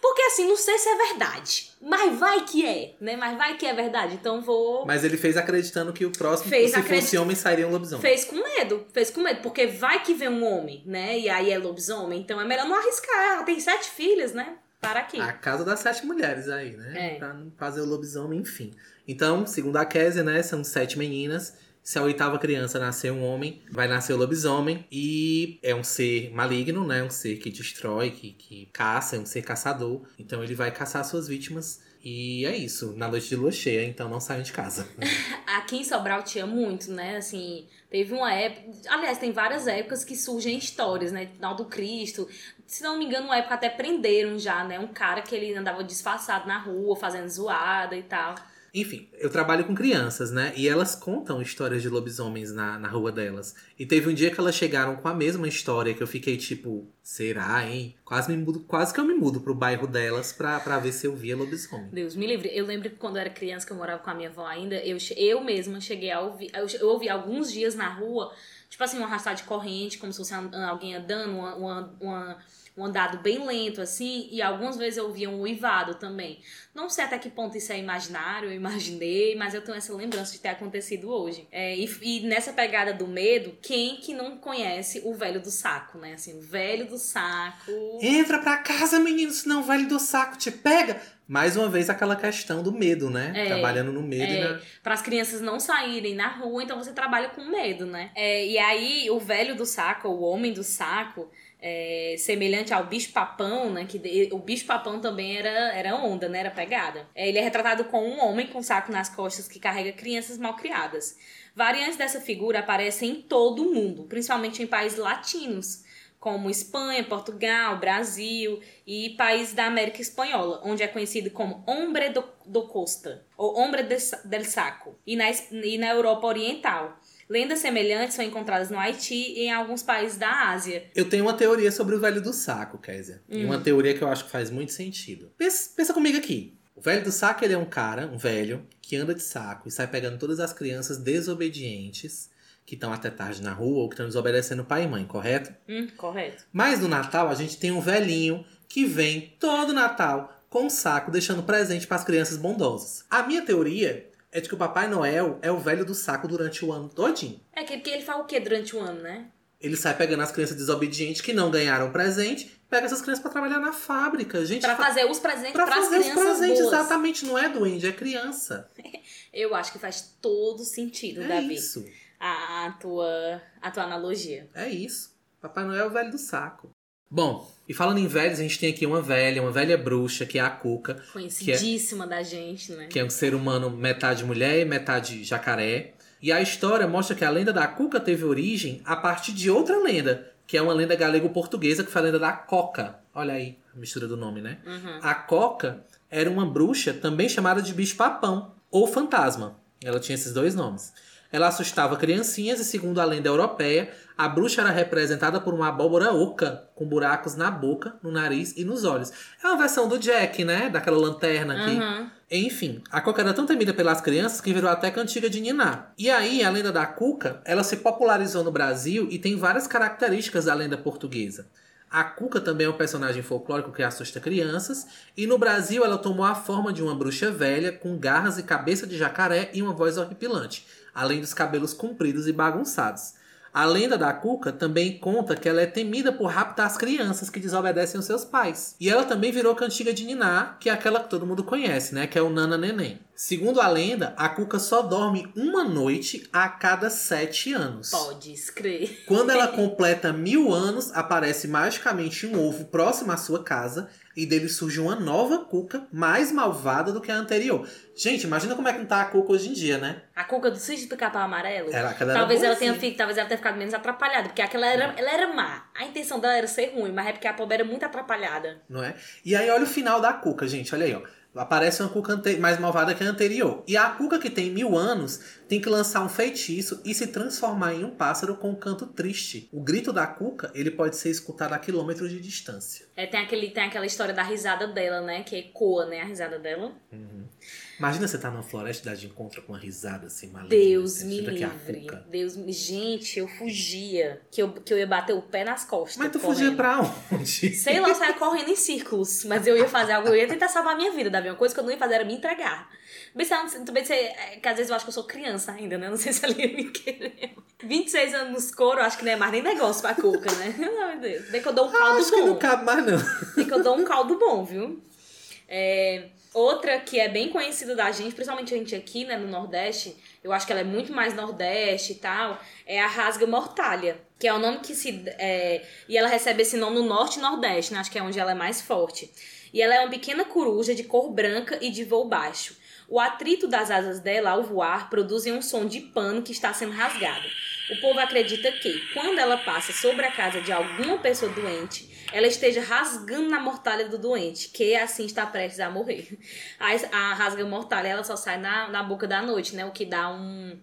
Porque assim, não sei se é verdade. Mas vai que é, né? Mas vai que é verdade. Então vou. Mas ele fez acreditando que o próximo, Fez se acredit- fosse homem, sairia um lobisomem. Fez com medo, fez com medo, porque vai que vem um homem, né? E aí é lobisomem, então é melhor não arriscar. Ela tem sete filhas, né? Para aqui. A casa das sete mulheres aí, né? É. Pra não fazer o lobisomem, enfim. Então, segundo a Kézia, né, são sete meninas. Se a oitava criança nascer um homem, vai nascer o lobisomem. E é um ser maligno, né? Um ser que destrói, que, que caça, é um ser caçador. Então ele vai caçar suas vítimas. E é isso, na noite de lua cheia, então não saiam de casa. Aqui em Sobral tinha muito, né? Assim, teve uma época. Aliás, tem várias épocas que surgem histórias, né? Final do Cristo. Se não me engano, uma época até prenderam já, né? Um cara que ele andava disfarçado na rua, fazendo zoada e tal. Enfim, eu trabalho com crianças, né? E elas contam histórias de lobisomens na, na rua delas. E teve um dia que elas chegaram com a mesma história que eu fiquei tipo, será, hein? Quase, me mudo, quase que eu me mudo pro bairro delas pra, pra ver se eu via lobisomem. Deus me livre. Eu lembro que quando eu era criança, que eu morava com a minha avó ainda, eu, eu mesma cheguei a ouvir. Eu, eu ouvi alguns dias na rua, tipo assim, um arrastar de corrente, como se fosse alguém andando, uma, uma, uma- um andado bem lento, assim, e algumas vezes eu ouvia um uivado também. Não sei até que ponto isso é imaginário, eu imaginei, mas eu tenho essa lembrança de ter acontecido hoje. É, e, e nessa pegada do medo, quem que não conhece o velho do saco, né? Assim, o velho do saco. Entra pra casa, menino, senão o velho do saco te pega. Mais uma vez aquela questão do medo, né? É, Trabalhando no medo É, na... para as crianças não saírem na rua, então você trabalha com medo, né? É, e aí o velho do saco, o homem do saco, é, semelhante ao bicho papão, né? Que o bicho papão também era, era onda, né? Era pegada. É, ele é retratado com um homem com saco nas costas que carrega crianças mal criadas. Variantes dessa figura aparecem em todo o mundo, principalmente em países latinos, como Espanha, Portugal, Brasil e países da América Espanhola, onde é conhecido como Hombre do, do Costa, ou Hombre de del Saco, e na, e na Europa Oriental. Lendas semelhantes são encontradas no Haiti e em alguns países da Ásia. Eu tenho uma teoria sobre o velho do saco, Kézia. E Hum. uma teoria que eu acho que faz muito sentido. Pensa, pensa comigo aqui. O velho do saco, ele é um cara, um velho, que anda de saco e sai pegando todas as crianças desobedientes que estão até tarde na rua ou que estão desobedecendo pai e mãe, correto? Hum, correto. Mas no Natal a gente tem um velhinho que vem todo Natal com um saco deixando presente para as crianças bondosas. A minha teoria é de que o Papai Noel é o velho do saco durante o ano todinho. É que porque ele fala o quê durante o ano, né? ele sai pegando as crianças desobedientes que não ganharam presente, pega essas crianças pra trabalhar na fábrica. Gente, Pra fa- fazer os presentes pra pras fazer os presentes, boas. exatamente. Não é duende, é criança. Eu acho que faz todo sentido, É Davi. isso. A, a tua, a tua analogia. É isso. Papai Noel é o velho do saco. Bom, e falando em velhos, a gente tem aqui uma velha, uma velha bruxa, que é a Cuca, Conhecidíssima da gente, né? que é um ser humano metade mulher e metade jacaré. E a história mostra que a lenda da Cuca teve origem a partir de outra lenda, que é uma lenda galego-portuguesa, que foi a lenda da Coca. Olha aí a mistura do nome, né? Uhum. A Coca era uma bruxa também chamada de bicho-papão ou fantasma. Ela tinha esses dois nomes. Ela assustava criancinhas e, segundo a lenda europeia, a bruxa era representada por uma abóbora oca, com buracos na boca, no nariz e nos olhos. É uma versão do Jack, né? Daquela lanterna aqui. Uhum. Enfim, a Coca era tão temida pelas crianças que virou até cantiga de Niná. E aí, a lenda da Cuca, ela se popularizou no Brasil e tem várias características da lenda portuguesa. A Cuca também é um personagem folclórico que assusta crianças, e no Brasil ela tomou a forma de uma bruxa velha com garras e cabeça de jacaré e uma voz horripilante, além dos cabelos compridos e bagunçados. A lenda da Cuca também conta que ela é temida por raptar as crianças que desobedecem os seus pais. E ela também virou cantiga de Niná, que é aquela que todo mundo conhece, né? Que é o Nana Neném. Segundo a lenda, a Cuca só dorme uma noite a cada sete anos. Pode escrever. Quando ela completa mil anos, aparece magicamente um ovo próximo à sua casa e dele surge uma nova Cuca mais malvada do que a anterior. Gente, imagina como é que não tá a Cuca hoje em dia, né? A cuca do sítio do capão amarelo. Ela, Talvez ela tenha boazinha. fi- talvez ela tenha ficado menos atrapalhada, porque aquela era, ela era má. A intenção dela era ser ruim, mas é porque a pobre era muito atrapalhada. não é? E aí olha o final da Cuca, gente, olha aí, ó. Aparece uma Cuca mais malvada que a anterior. E a Cuca que tem mil anos tem que lançar um feitiço e se transformar em um pássaro com um canto triste. O grito da Cuca, ele pode ser escutado a quilômetros de distância. É, tem, aquele, tem aquela história da risada dela, né? Que ecoa, né? A risada dela. Imagina você tá numa floresta e dar de encontro com uma risada assim, maligna. Deus você me é livre. Deus me... Gente, eu fugia. Que eu, que eu ia bater o pé nas costas. Mas tu correndo. fugia pra onde? Sei lá, eu saia correndo em círculos. Mas eu ia fazer algo, eu ia tentar salvar a minha vida, Davi. Uma coisa que eu não ia fazer era me entregar. Também sei, é, que às vezes eu acho que eu sou criança ainda, né? Não sei se ela ia me querer. 26 anos nos couro, acho que não é mais nem negócio pra Cuca, né? Meu Deus. Bem que eu dou um caldo Acho que não bom. cabe mais, não. Bem que eu dou um caldo bom, viu? É, outra que é bem conhecida da gente, principalmente a gente aqui, né, no Nordeste, eu acho que ela é muito mais Nordeste e tal, é a rasga mortalha, que é o nome que se. é, e ela recebe esse nome no Norte e Nordeste, né? Acho que é onde ela é mais forte. E ela é uma pequena coruja de cor branca e de voo baixo. O atrito das asas dela ao voar produzem um som de pano que está sendo rasgado. O povo acredita que, quando ela passa sobre a casa de alguma pessoa doente, ela esteja rasgando na mortalha do doente, que assim está prestes a morrer. A, a rasga mortalha ela só sai na, na boca da noite, né? O que dá um,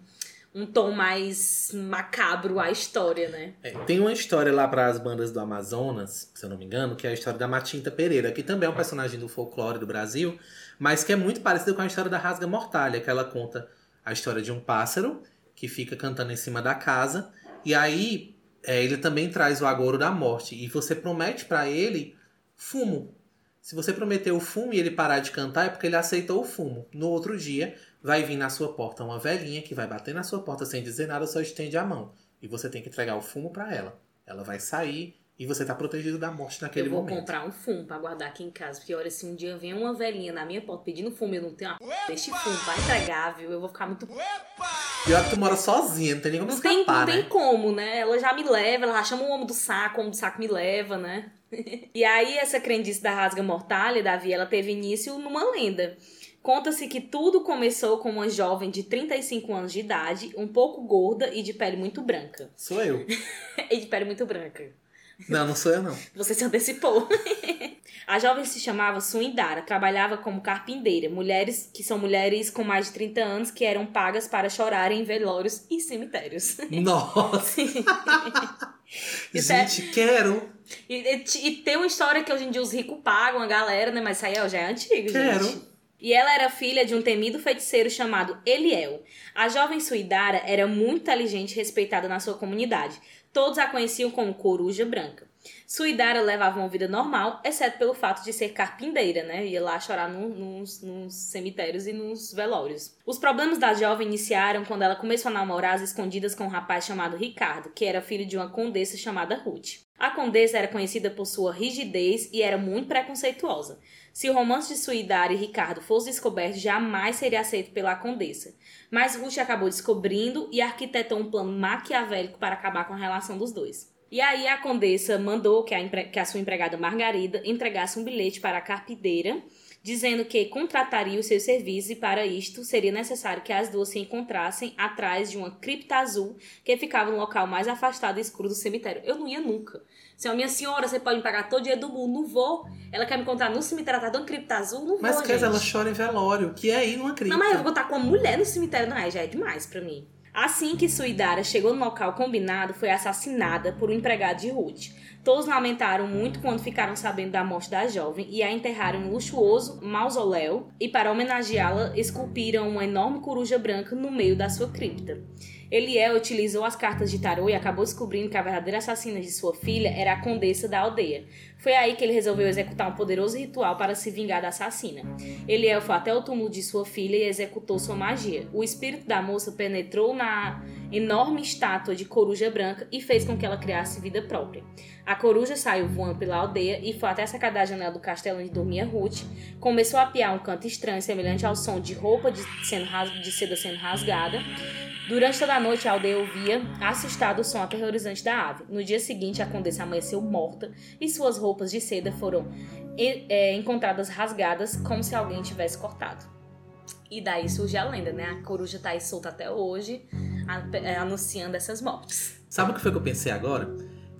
um tom mais macabro à história, né? É, tem uma história lá para as bandas do Amazonas, se eu não me engano, que é a história da Matinta Pereira, que também é um personagem do folclore do Brasil, mas que é muito parecida com a história da Rasga Mortalha, que ela conta a história de um pássaro que fica cantando em cima da casa, e aí é, ele também traz o agouro da morte, e você promete para ele fumo. Se você prometer o fumo e ele parar de cantar, é porque ele aceitou o fumo. No outro dia, vai vir na sua porta uma velhinha que vai bater na sua porta sem dizer nada, só estende a mão. E você tem que entregar o fumo para ela. Ela vai sair e você tá protegido da morte naquele eu vou momento. comprar um fumo pra guardar aqui em casa, porque olha, se um dia vem uma velhinha na minha porta pedindo fumo e eu não tenho uma p... deste fumo pra entregar, viu? Eu vou ficar muito Pior que tu mora sozinha, não tem nem como Não tem, escapar, não né? tem como, né? Ela já me leva, ela já chama o homem do saco, o homem do saco me leva, né? e aí, essa crendice da rasga mortalha, Davi, ela teve início numa lenda. Conta-se que tudo começou com uma jovem de 35 anos de idade, um pouco gorda e de pele muito branca. Sou eu. e de pele muito branca. Não, não sou eu, não. Você se antecipou. A jovem se chamava Suindara, trabalhava como carpinteira, mulheres que são mulheres com mais de 30 anos que eram pagas para chorarem em velórios e cemitérios. Nossa! É- Gente, quero! E, e- e tem uma história que hoje em dia os ricos pagam a galera, né? Mas isso aí já é antigo, Quero. gente. E ela era filha de um temido feiticeiro chamado Eliel. A jovem Suidara era muito inteligente e respeitada na sua comunidade. Todos a conheciam como Coruja Branca. Suidara levava uma vida normal, exceto pelo fato de ser carpinteira, né? Ia lá chorar no, nos, nos cemitérios e nos velórios. Os problemas da jovem iniciaram quando ela começou a namorar às escondidas com um rapaz chamado Ricardo, que era filho de uma condessa chamada Ruth. A condessa era conhecida por sua rigidez e era muito preconceituosa. Se o romance de Suidara e Ricardo fosse descoberto, jamais seria aceito pela condessa. Mas Ruth acabou descobrindo e arquitetou um plano maquiavélico para acabar com a relação dos dois. E aí a condessa mandou que a, que a sua empregada Margarida entregasse um bilhete para a carpideira, dizendo que contrataria os seus serviços e para isto seria necessário que as duas se encontrassem atrás de uma cripta azul que ficava no local mais afastado e escuro do cemitério. Eu não ia nunca. Se a minha senhora, você pode me pagar todo dia do mundo, não vou. Ela quer me encontrar no cemitério atrás de uma cripta azul, não Mas vou, quer gente. ela chora em velório, que é ir numa cripta. Não, mas eu vou botar com uma mulher no cemitério, não, aí já é demais pra mim. Assim que Suidara chegou no local combinado, foi assassinada por um empregado de Ruth. Todos lamentaram muito quando ficaram sabendo da morte da jovem e a enterraram em um luxuoso mausoléu e para homenageá-la esculpiram uma enorme coruja branca no meio da sua cripta. Eliel utilizou as cartas de tarô e acabou descobrindo que a verdadeira assassina de sua filha era a condessa da aldeia. Foi aí que ele resolveu executar um poderoso ritual para se vingar da assassina. Eliel foi até o túmulo de sua filha e executou sua magia. O espírito da moça penetrou na enorme estátua de coruja branca e fez com que ela criasse vida própria. A coruja saiu voando pela aldeia e foi até a sacada da janela do castelo onde dormia Ruth. Começou a piar um canto estranho, semelhante ao som de roupa de, sendo de seda sendo rasgada. Durante toda a noite, a aldeia ouvia, assustada, o som aterrorizante da ave. No dia seguinte, a condessa amanheceu morta e suas roupas de seda foram é, encontradas rasgadas, como se alguém tivesse cortado. E daí surge a lenda, né? A coruja tá aí solta até hoje, é, anunciando essas mortes. Sabe o que foi que eu pensei agora?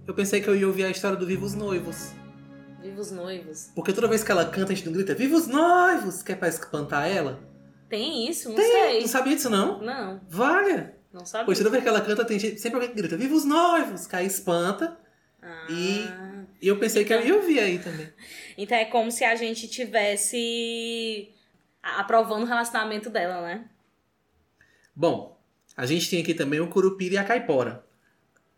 Eu pensei que eu ia ouvir a história do Vivos Noivos. Viva os noivos. Porque toda vez que ela canta, a gente não grita Vivos Noivos! Que é pra espantar ela. Tem isso? Não Tem, sei. não sabia disso não? Não, Valha! não sabia. Pois toda vez que ela canta, tem gente, sempre alguém que grita Vivos Noivos! Que aí espanta. Ah. E- eu pensei que eu ia ouvir aí também. Então é como se a gente tivesse aprovando o relacionamento dela, né? Bom, a gente tem aqui também o Curupira e a Caipora.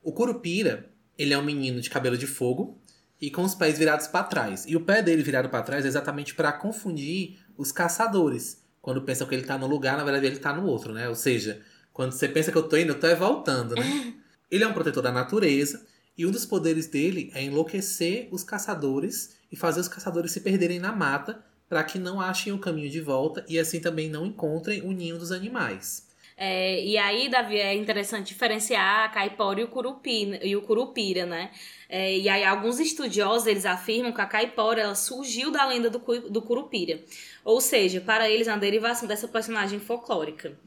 O Curupira, ele é um menino de cabelo de fogo e com os pés virados para trás. E o pé dele virado para trás é exatamente para confundir os caçadores. Quando pensam que ele tá no lugar, na verdade ele tá no outro, né? Ou seja, quando você pensa que eu tô indo, eu tô é voltando, né? ele é um protetor da natureza e um dos poderes dele é enlouquecer os caçadores e fazer os caçadores se perderem na mata para que não achem o caminho de volta e assim também não encontrem o ninho dos animais. É, e aí, Davi, é interessante diferenciar a caipora e o, curupi, e o curupira, né? É, e aí, alguns estudiosos, eles afirmam que a caipora, ela surgiu da lenda do, do curupira. Ou seja, para eles, uma derivação dessa personagem folclórica.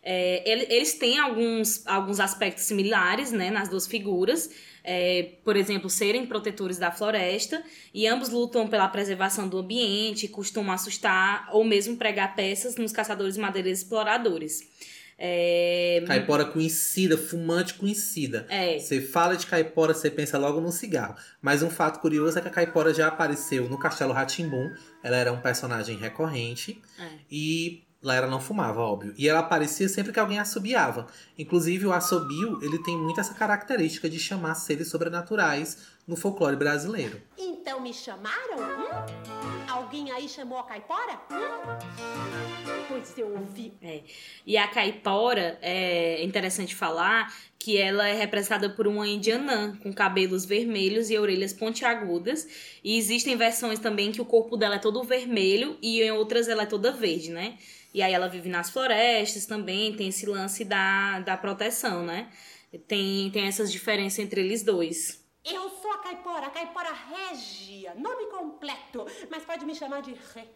É, ele- eles têm alguns, alguns aspectos similares, né, nas duas figuras. É, por exemplo, serem protetores da floresta, e ambos lutam pela preservação do ambiente, costumam assustar ou mesmo pregar peças nos caçadores de madeireiros exploradores. É, Caipora conhecida, fumante conhecida. é, Você fala de caipora, você pensa logo no cigarro. Mas um fato curioso é que a caipora já apareceu no Castelo Ratimbum. Ela era um personagem recorrente é. e lá ela não fumava, óbvio. E ela aparecia sempre que alguém assobiava. Inclusive o assobio, ele tem muito essa característica de chamar seres sobrenaturais no folclore brasileiro. Então me chamaram? Hum? Alguém aí chamou a caipora? Hum? Pois eu ouvi. E a caipora, é interessante falar que ela é representada por uma indianã com cabelos vermelhos e orelhas pontiagudas. E existem versões também que o corpo dela é todo vermelho e em outras ela é toda verde, né? E aí ela vive nas florestas também, tem esse lance da, da proteção, né? Tem, tem essas diferenças entre eles dois. Eu sou a caipora, a caipora régia, nome completo, mas pode me chamar de Ré.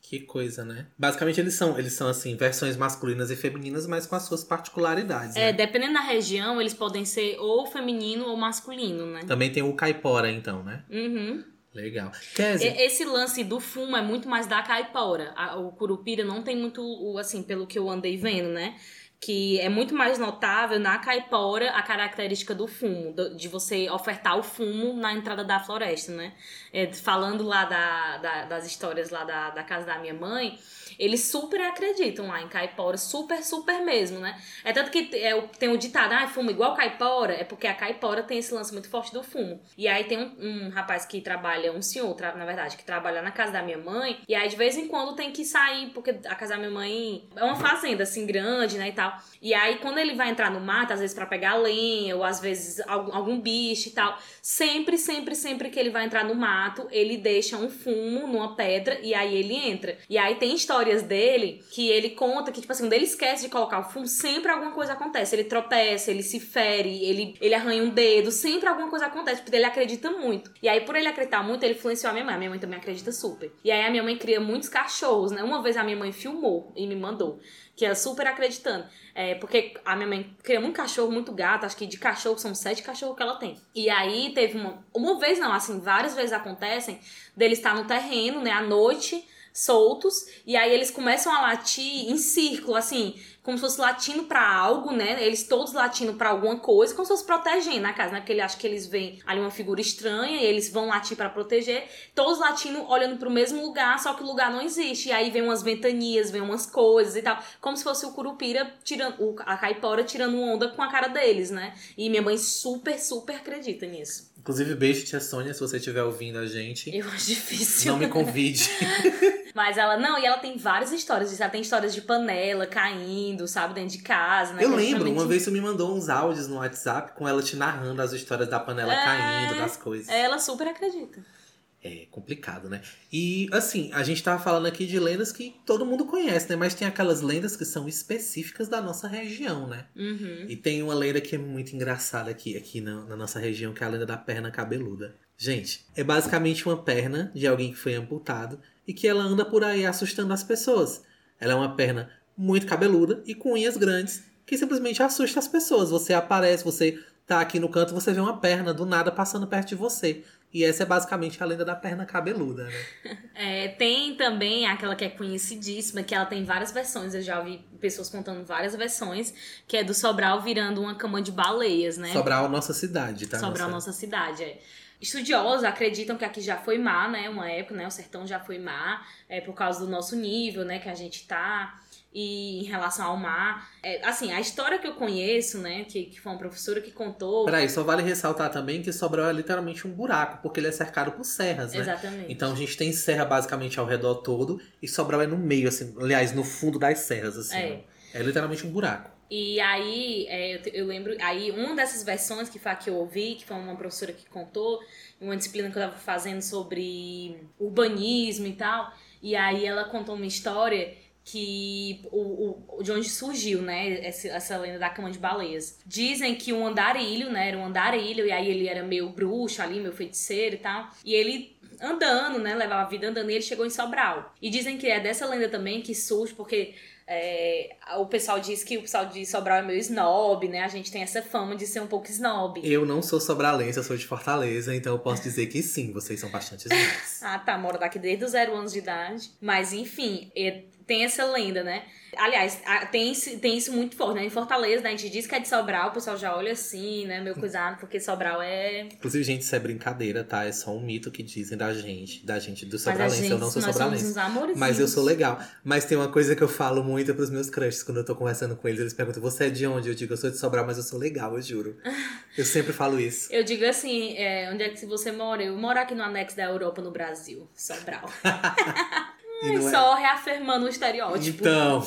Que coisa, né? Basicamente eles são, eles são assim, versões masculinas e femininas, mas com as suas particularidades. É, né? dependendo da região, eles podem ser ou feminino ou masculino, né? Também tem o caipora, então, né? Uhum. Legal. Kézia, Esse lance do fumo é muito mais da caipora. O curupira não tem muito, o- assim, pelo que eu andei vendo, né? Que é muito mais notável na caipora a característica do fumo, de você ofertar o fumo na entrada da floresta, né? É, falando lá da, da- das histórias lá da, da casa da minha mãe, eles super acreditam lá em caipora, super, super mesmo, né? É tanto que é, tem o ditado, ah, fumo igual caipora, é porque a caipora tem esse lance muito forte do fumo. E aí tem um, um rapaz que trabalha, um senhor, tra- na verdade, que trabalha na casa da minha mãe, e aí de vez em quando tem que sair, porque a casa da minha mãe é uma fazenda, assim, grande, né, e tal. E aí quando ele vai entrar no mato, às vezes pra pegar lenha, ou às vezes algum, algum bicho e tal, sempre, sempre, sempre que ele vai entrar no mato, ele deixa um fumo numa pedra e aí ele entra. E aí tem histórias dele que ele conta que, tipo assim, quando ele esquece de colocar o fumo, sempre alguma coisa acontece. Ele tropeça, ele se fere, ele, ele arranha um dedo, sempre alguma coisa acontece, porque ele acredita muito. E aí, por ele acreditar muito, ele influenciou a minha mãe. A minha mãe também acredita super. E aí a minha mãe cria muitos cachorros, né? Uma vez a minha mãe filmou e me mandou. Que é super acreditando. É, porque a minha mãe cria muito cachorro, muito gato. Acho que de cachorro são sete cachorros que ela tem. E aí teve uma. Uma vez não, assim, várias vezes acontecem dele estar no terreno, né, à noite, soltos. E aí eles começam a latir em círculo, assim, como se fosse latindo pra algo, né? Eles todos latindo pra alguma coisa, como se fosse protegendo na casa, né? Porque ele acha que eles veem ali uma figura estranha e eles vão latir pra proteger. Todos latindo, olhando pro mesmo lugar, só que o lugar não existe. E aí vem umas ventanias, vem umas coisas e tal, como se fosse o curupira tirando, o- a caipora tirando onda com a cara deles, né? E minha mãe super, super acredita nisso. Inclusive, beijo, tia Sônia, se você estiver ouvindo a gente. Eu acho difícil. Não me convide. Mas ela, não, e ela tem várias histórias. Ela tem histórias de panela caindo, sabe, dentro de casa, né? Eu é lembro, justamente- uma vez você me mandou uns áudios no WhatsApp com ela te narrando as histórias da panela É. caindo, das coisas. Ela super acredita. É complicado, né? E assim, a gente tava falando aqui de lendas que todo mundo conhece, né? Mas tem aquelas lendas que são específicas da nossa região, né? Uhum. E tem uma lenda que é muito engraçada aqui, aqui na, na nossa região, que é a lenda da perna cabeluda. Gente, é basicamente uma perna de alguém que foi amputado e que ela anda por aí assustando as pessoas. Ela é uma perna muito cabeluda e com unhas grandes que simplesmente assusta as pessoas. Você aparece, você tá aqui no canto, você vê uma perna do nada passando perto de você. E essa é basicamente a lenda da perna cabeluda, né? É, tem também aquela que é conhecidíssima, que ela tem várias versões. Eu já ouvi pessoas contando várias versões, que é do Sobral virando uma cama de baleias, né? Sobral, nossa cidade, tá? Sobral, nossa cidade, é. Estudiosos acreditam que aqui já foi mar, né? Uma época, né? O sertão já foi mar, é, por causa do nosso nível, né? Que a gente tá. E em relação ao mar. É, assim, a história que eu conheço, né? Que, que foi uma professora que contou. Peraí, só vale ressaltar também que Sobral é literalmente um buraco, porque ele é cercado por serras, né? Exatamente. Então a gente tem serra basicamente ao redor todo e Sobral é no meio, assim, aliás, no fundo das serras, assim. É. É literalmente um buraco. E aí, é, eu, eu lembro, aí uma dessas versões que foi a que eu ouvi, que foi uma professora que contou, uma disciplina que eu tava fazendo sobre urbanismo e tal, e aí ela contou uma história que o, o, de onde surgiu, né, essa, essa lenda da cama de baleias. Dizem que um andarilho, né, era um andarilho, e aí ele era meio bruxo ali, meio feiticeiro e tal, e ele andando, né, levava a vida andando, e ele chegou em Sobral. E dizem que é dessa lenda também que surge, porque é, o pessoal diz que o pessoal de Sobral é meio snob, né? A gente tem essa fama de ser um pouco snob. Eu não sou sobralense, eu sou de Fortaleza, então eu posso dizer que sim, vocês são bastante snobs. Ah, tá, moro daqui desde os zero anos de idade. Mas, enfim, tem essa lenda, né? Aliás, tem, tem isso muito forte, né? Em Fortaleza, né? a gente diz que é de Sobral, o pessoal já olha assim, né? Meu cuidado, porque Sobral é... Inclusive, gente, isso é brincadeira, tá? É só um mito que dizem da gente, da gente do sobralense. gente, eu não sou nós sobralense. somos uns amores. Mas eu sou legal. Mas tem uma coisa que eu falo muito pros meus crushes quando eu tô conversando com eles. Eles perguntam, você é de onde? Eu digo, eu sou de Sobral, mas eu sou legal, eu juro. Eu sempre falo isso. Eu digo assim, é, onde é que você mora? Eu moro aqui no anexo da Europa, no Brasil. Sobral. E É não é- só reafirmando o estereótipo. Então,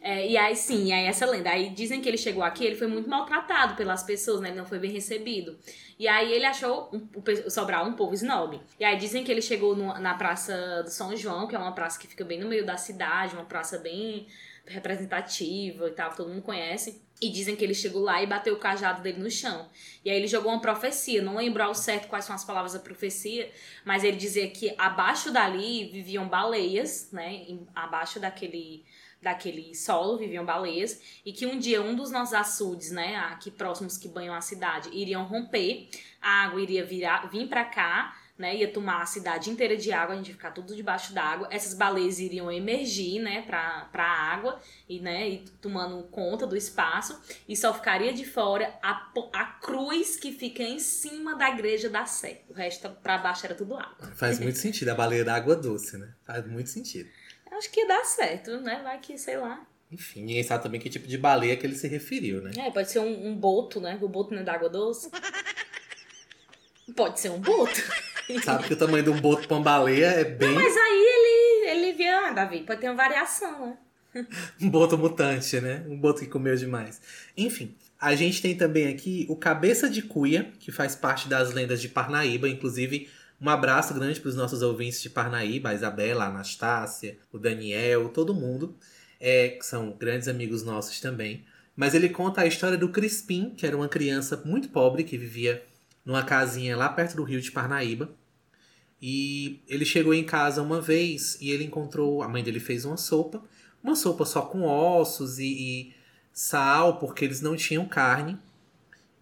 É, e aí sim, aí essa lenda. Aí dizem que ele chegou aqui, ele foi muito maltratado pelas pessoas, né? Ele não foi bem recebido. E aí ele achou um- o Sobral um povo snob. E aí dizem que ele chegou no- na Praça do São João, que é uma praça que fica bem no meio da cidade, uma praça bem representativa e tal, todo mundo conhece. E dizem que ele chegou lá e bateu o cajado dele no chão. E aí ele jogou uma profecia, não lembro ao certo quais são as palavras da profecia, mas ele dizia que abaixo dali viviam baleias, né? Abaixo daquele daquele solo viviam baleias. E que um dia um dos nossos açudes, né, aqui próximos que banham a cidade, iriam romper, a água iria virar, vir para cá, né, ia tomar a cidade inteira de água, a gente ia ficar tudo debaixo d'água, essas baleias iriam emergir, né, pra, pra água e, né, e tomando conta do espaço e só ficaria de fora a, a cruz que fica em cima da igreja da Sé. O resto pra baixo era tudo água. faz muito sentido. A baleia da água doce, né? Faz muito sentido. Acho que ia dar certo, né? Vai que, sei lá. Enfim, ninguém sabe também que tipo de baleia que ele se referiu, né? É, pode ser um, um boto, né? O boto não é d'água doce. Pode ser um boto. Sabe que o tamanho de um boto pra uma baleia é bem Mas aí ele, ele via, ah, Davi, pode ter uma variação, né? um boto mutante, né? Um boto que comeu demais. Enfim, a gente tem também aqui o Cabeça de Cuia, que faz parte das lendas de Parnaíba. Inclusive, um abraço grande para os nossos ouvintes de Parnaíba, a Isabela, a Anastácia, o Daniel, todo mundo. É, que são grandes amigos nossos também. Mas ele conta a história do Crispim, que era uma criança muito pobre que vivia numa casinha lá perto do rio de Parnaíba. E ele chegou em casa uma vez e ele encontrou. A mãe dele fez uma sopa, uma sopa só com ossos e, e sal, porque eles não tinham carne.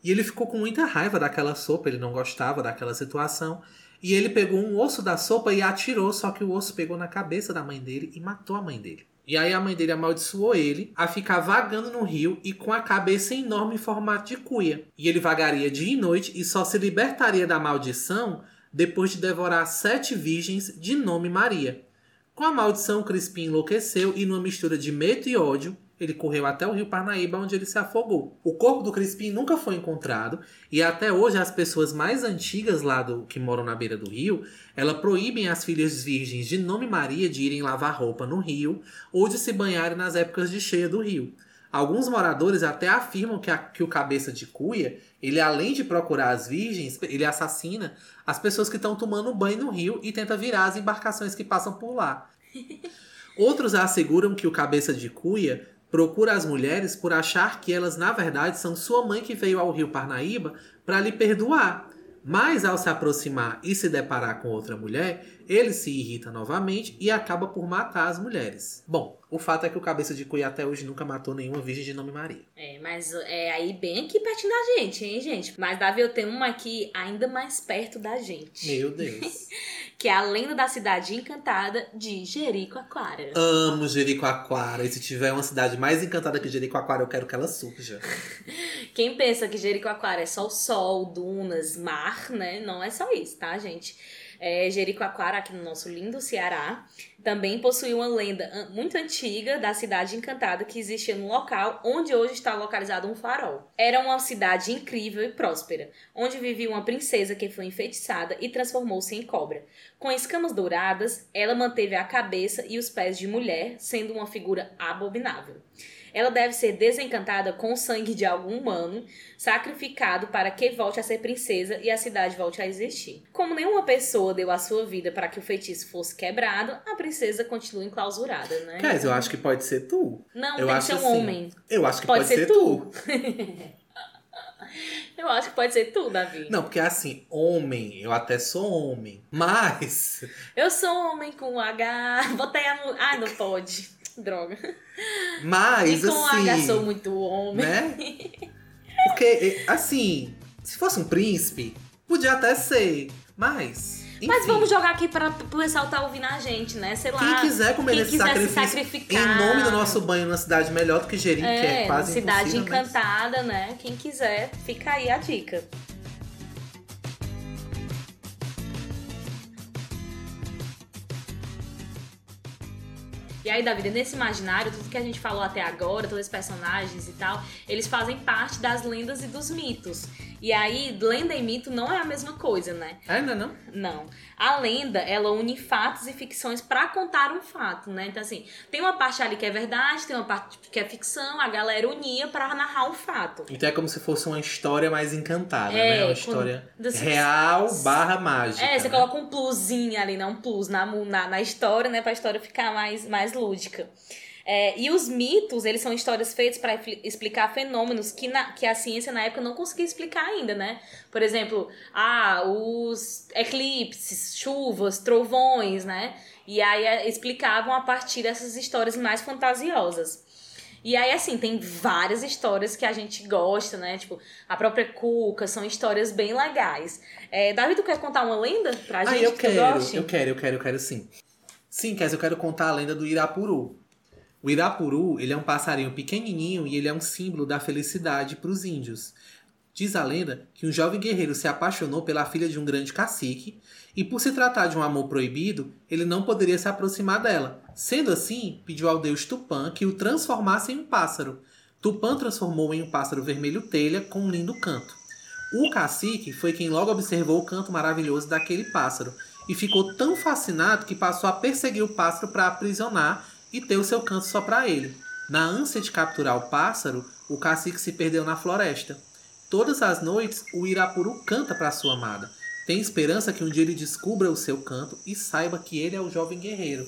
E ele ficou com muita raiva daquela sopa, ele não gostava daquela situação. E ele pegou um osso da sopa e atirou, só que o osso pegou na cabeça da mãe dele e matou a mãe dele. E aí a mãe dele amaldiçoou ele a ficar vagando no rio e com a cabeça enorme em formato de cuia. E ele vagaria dia e noite e só se libertaria da maldição depois de devorar sete virgens de nome Maria. Com a maldição, Crispim enlouqueceu e, numa mistura de medo e ódio, ele correu até o rio Parnaíba, onde ele se afogou. O corpo do Crispim nunca foi encontrado e até hoje as pessoas mais antigas lá do que moram na beira do rio, ela proíbem as filhas virgens de nome Maria de irem lavar roupa no rio ou de se banharem nas épocas de cheia do rio. Alguns moradores até afirmam que, a- que o cabeça de cuia, ele além de procurar as virgens, ele assassina as pessoas que estão tomando banho no rio e tenta virar as embarcações que passam por lá. Outros asseguram que o cabeça de cuia procura as mulheres por achar que elas, na verdade, são sua mãe que veio ao rio Parnaíba para lhe perdoar. Mas ao se aproximar e se deparar com outra mulher, ele se irrita novamente e acaba por matar as mulheres. Bom, o fato é que o cabeça de cuia até hoje nunca matou nenhuma virgem de nome Maria. É, mas é aí bem aqui pertinho da gente, hein, gente? Mas, Davi, eu tenho uma aqui ainda mais perto da gente. Meu Deus. Que é a lenda da cidade encantada de Jericoacoara. Amo Jericoacoara. E se tiver uma cidade mais encantada que Jericoacoara, eu quero que ela surja. Quem pensa que Jericoacoara é só o sol, dunas, mar, né? Não é só isso, tá, gente? É, Jericoacoara, aqui no nosso lindo Ceará, também possui uma lenda muito antiga da cidade encantada que existia no local onde hoje está localizado um farol. Era uma cidade incrível e próspera, onde vivia uma princesa que foi enfeitiçada e transformou-se em cobra. Com escamas douradas, ela manteve a cabeça e os pés de mulher, sendo uma figura abominável. Ela deve ser desencantada com o sangue de algum humano, sacrificado para que volte a ser princesa e a cidade volte a existir. Como nenhuma pessoa deu a sua vida para que o feitiço fosse quebrado, a princesa continua enclausurada, né? Quer eu acho que pode ser tu. Não, eu tem que acho ser um assim. homem. Eu acho que Pode pode, ser ser, tu. tu. Eu acho que pode ser tu, Davi. Não, porque assim, homem, eu até sou homem. Mas, Eu sou homem com H. Botei a. Ai, não pode. Droga. mas e com assim, H sou muito homem. né? Porque, assim, se fosse um príncipe, podia até ser. Mas, Mas enfim, vamos jogar aqui para o pessoal tá ouvindo a gente, né? Sei lá. Quem quiser comer quem esse quiser se sacrifício sacrificar. em nome do nosso banho numa cidade melhor do que Jeri, que É, é quase cidade impossível, mas- encantada, né? Quem quiser, fica aí a dica. Aí, Davi, nesse imaginário, tudo que a gente falou até agora, todos os personagens e tal, eles fazem parte das lendas e dos mitos. E aí, lenda e mito não é a mesma coisa, né? Ainda não? Não. A lenda, ela une fatos e ficções pra contar um fato, né? Então, assim, tem uma parte ali que é verdade, tem uma parte que é ficção, a galera unia pra narrar um fato. Então é como se fosse uma história mais encantada, É, né? Uma com- história das- real barra mágica. É, você né? coloca um plusinho ali, né? Um plus na, na, na história, né? Pra história ficar mais, mais lúdica. É, e os mitos, eles são histórias feitas para explicar fenômenos que, na- que a ciência na época não conseguia explicar ainda, né? Por exemplo, ah, os eclipses, chuvas, trovões, né? E aí é, explicavam a partir dessas histórias mais fantasiosas. E aí, assim, tem várias histórias que a gente gosta, né? Tipo, a própria Cuca, são histórias bem legais. É, Davi, tu quer contar uma lenda pra Ah, gente eu que quero, eu quero, eu quero, eu quero sim. Sim, Kes, eu quero contar a lenda do Irapuru. O Irapuru, ele é um passarinho pequenininho e ele é um símbolo da felicidade para os índios. Diz a lenda que um jovem guerreiro se apaixonou pela filha de um grande cacique e, por se tratar de um amor proibido, ele não poderia se aproximar dela. Sendo assim, pediu ao deus Tupã que o transformasse em um pássaro. Tupã transformou em um pássaro vermelho telha com um lindo canto. O cacique foi quem logo observou o canto maravilhoso daquele pássaro e ficou tão fascinado que passou a perseguir o pássaro para aprisionar e ter o seu canto só para ele. Na ânsia de capturar o pássaro, o cacique se perdeu na floresta. Todas as noites, o Irapuru canta para sua amada. Tem esperança que um dia ele descubra o seu canto e saiba que ele é o jovem guerreiro.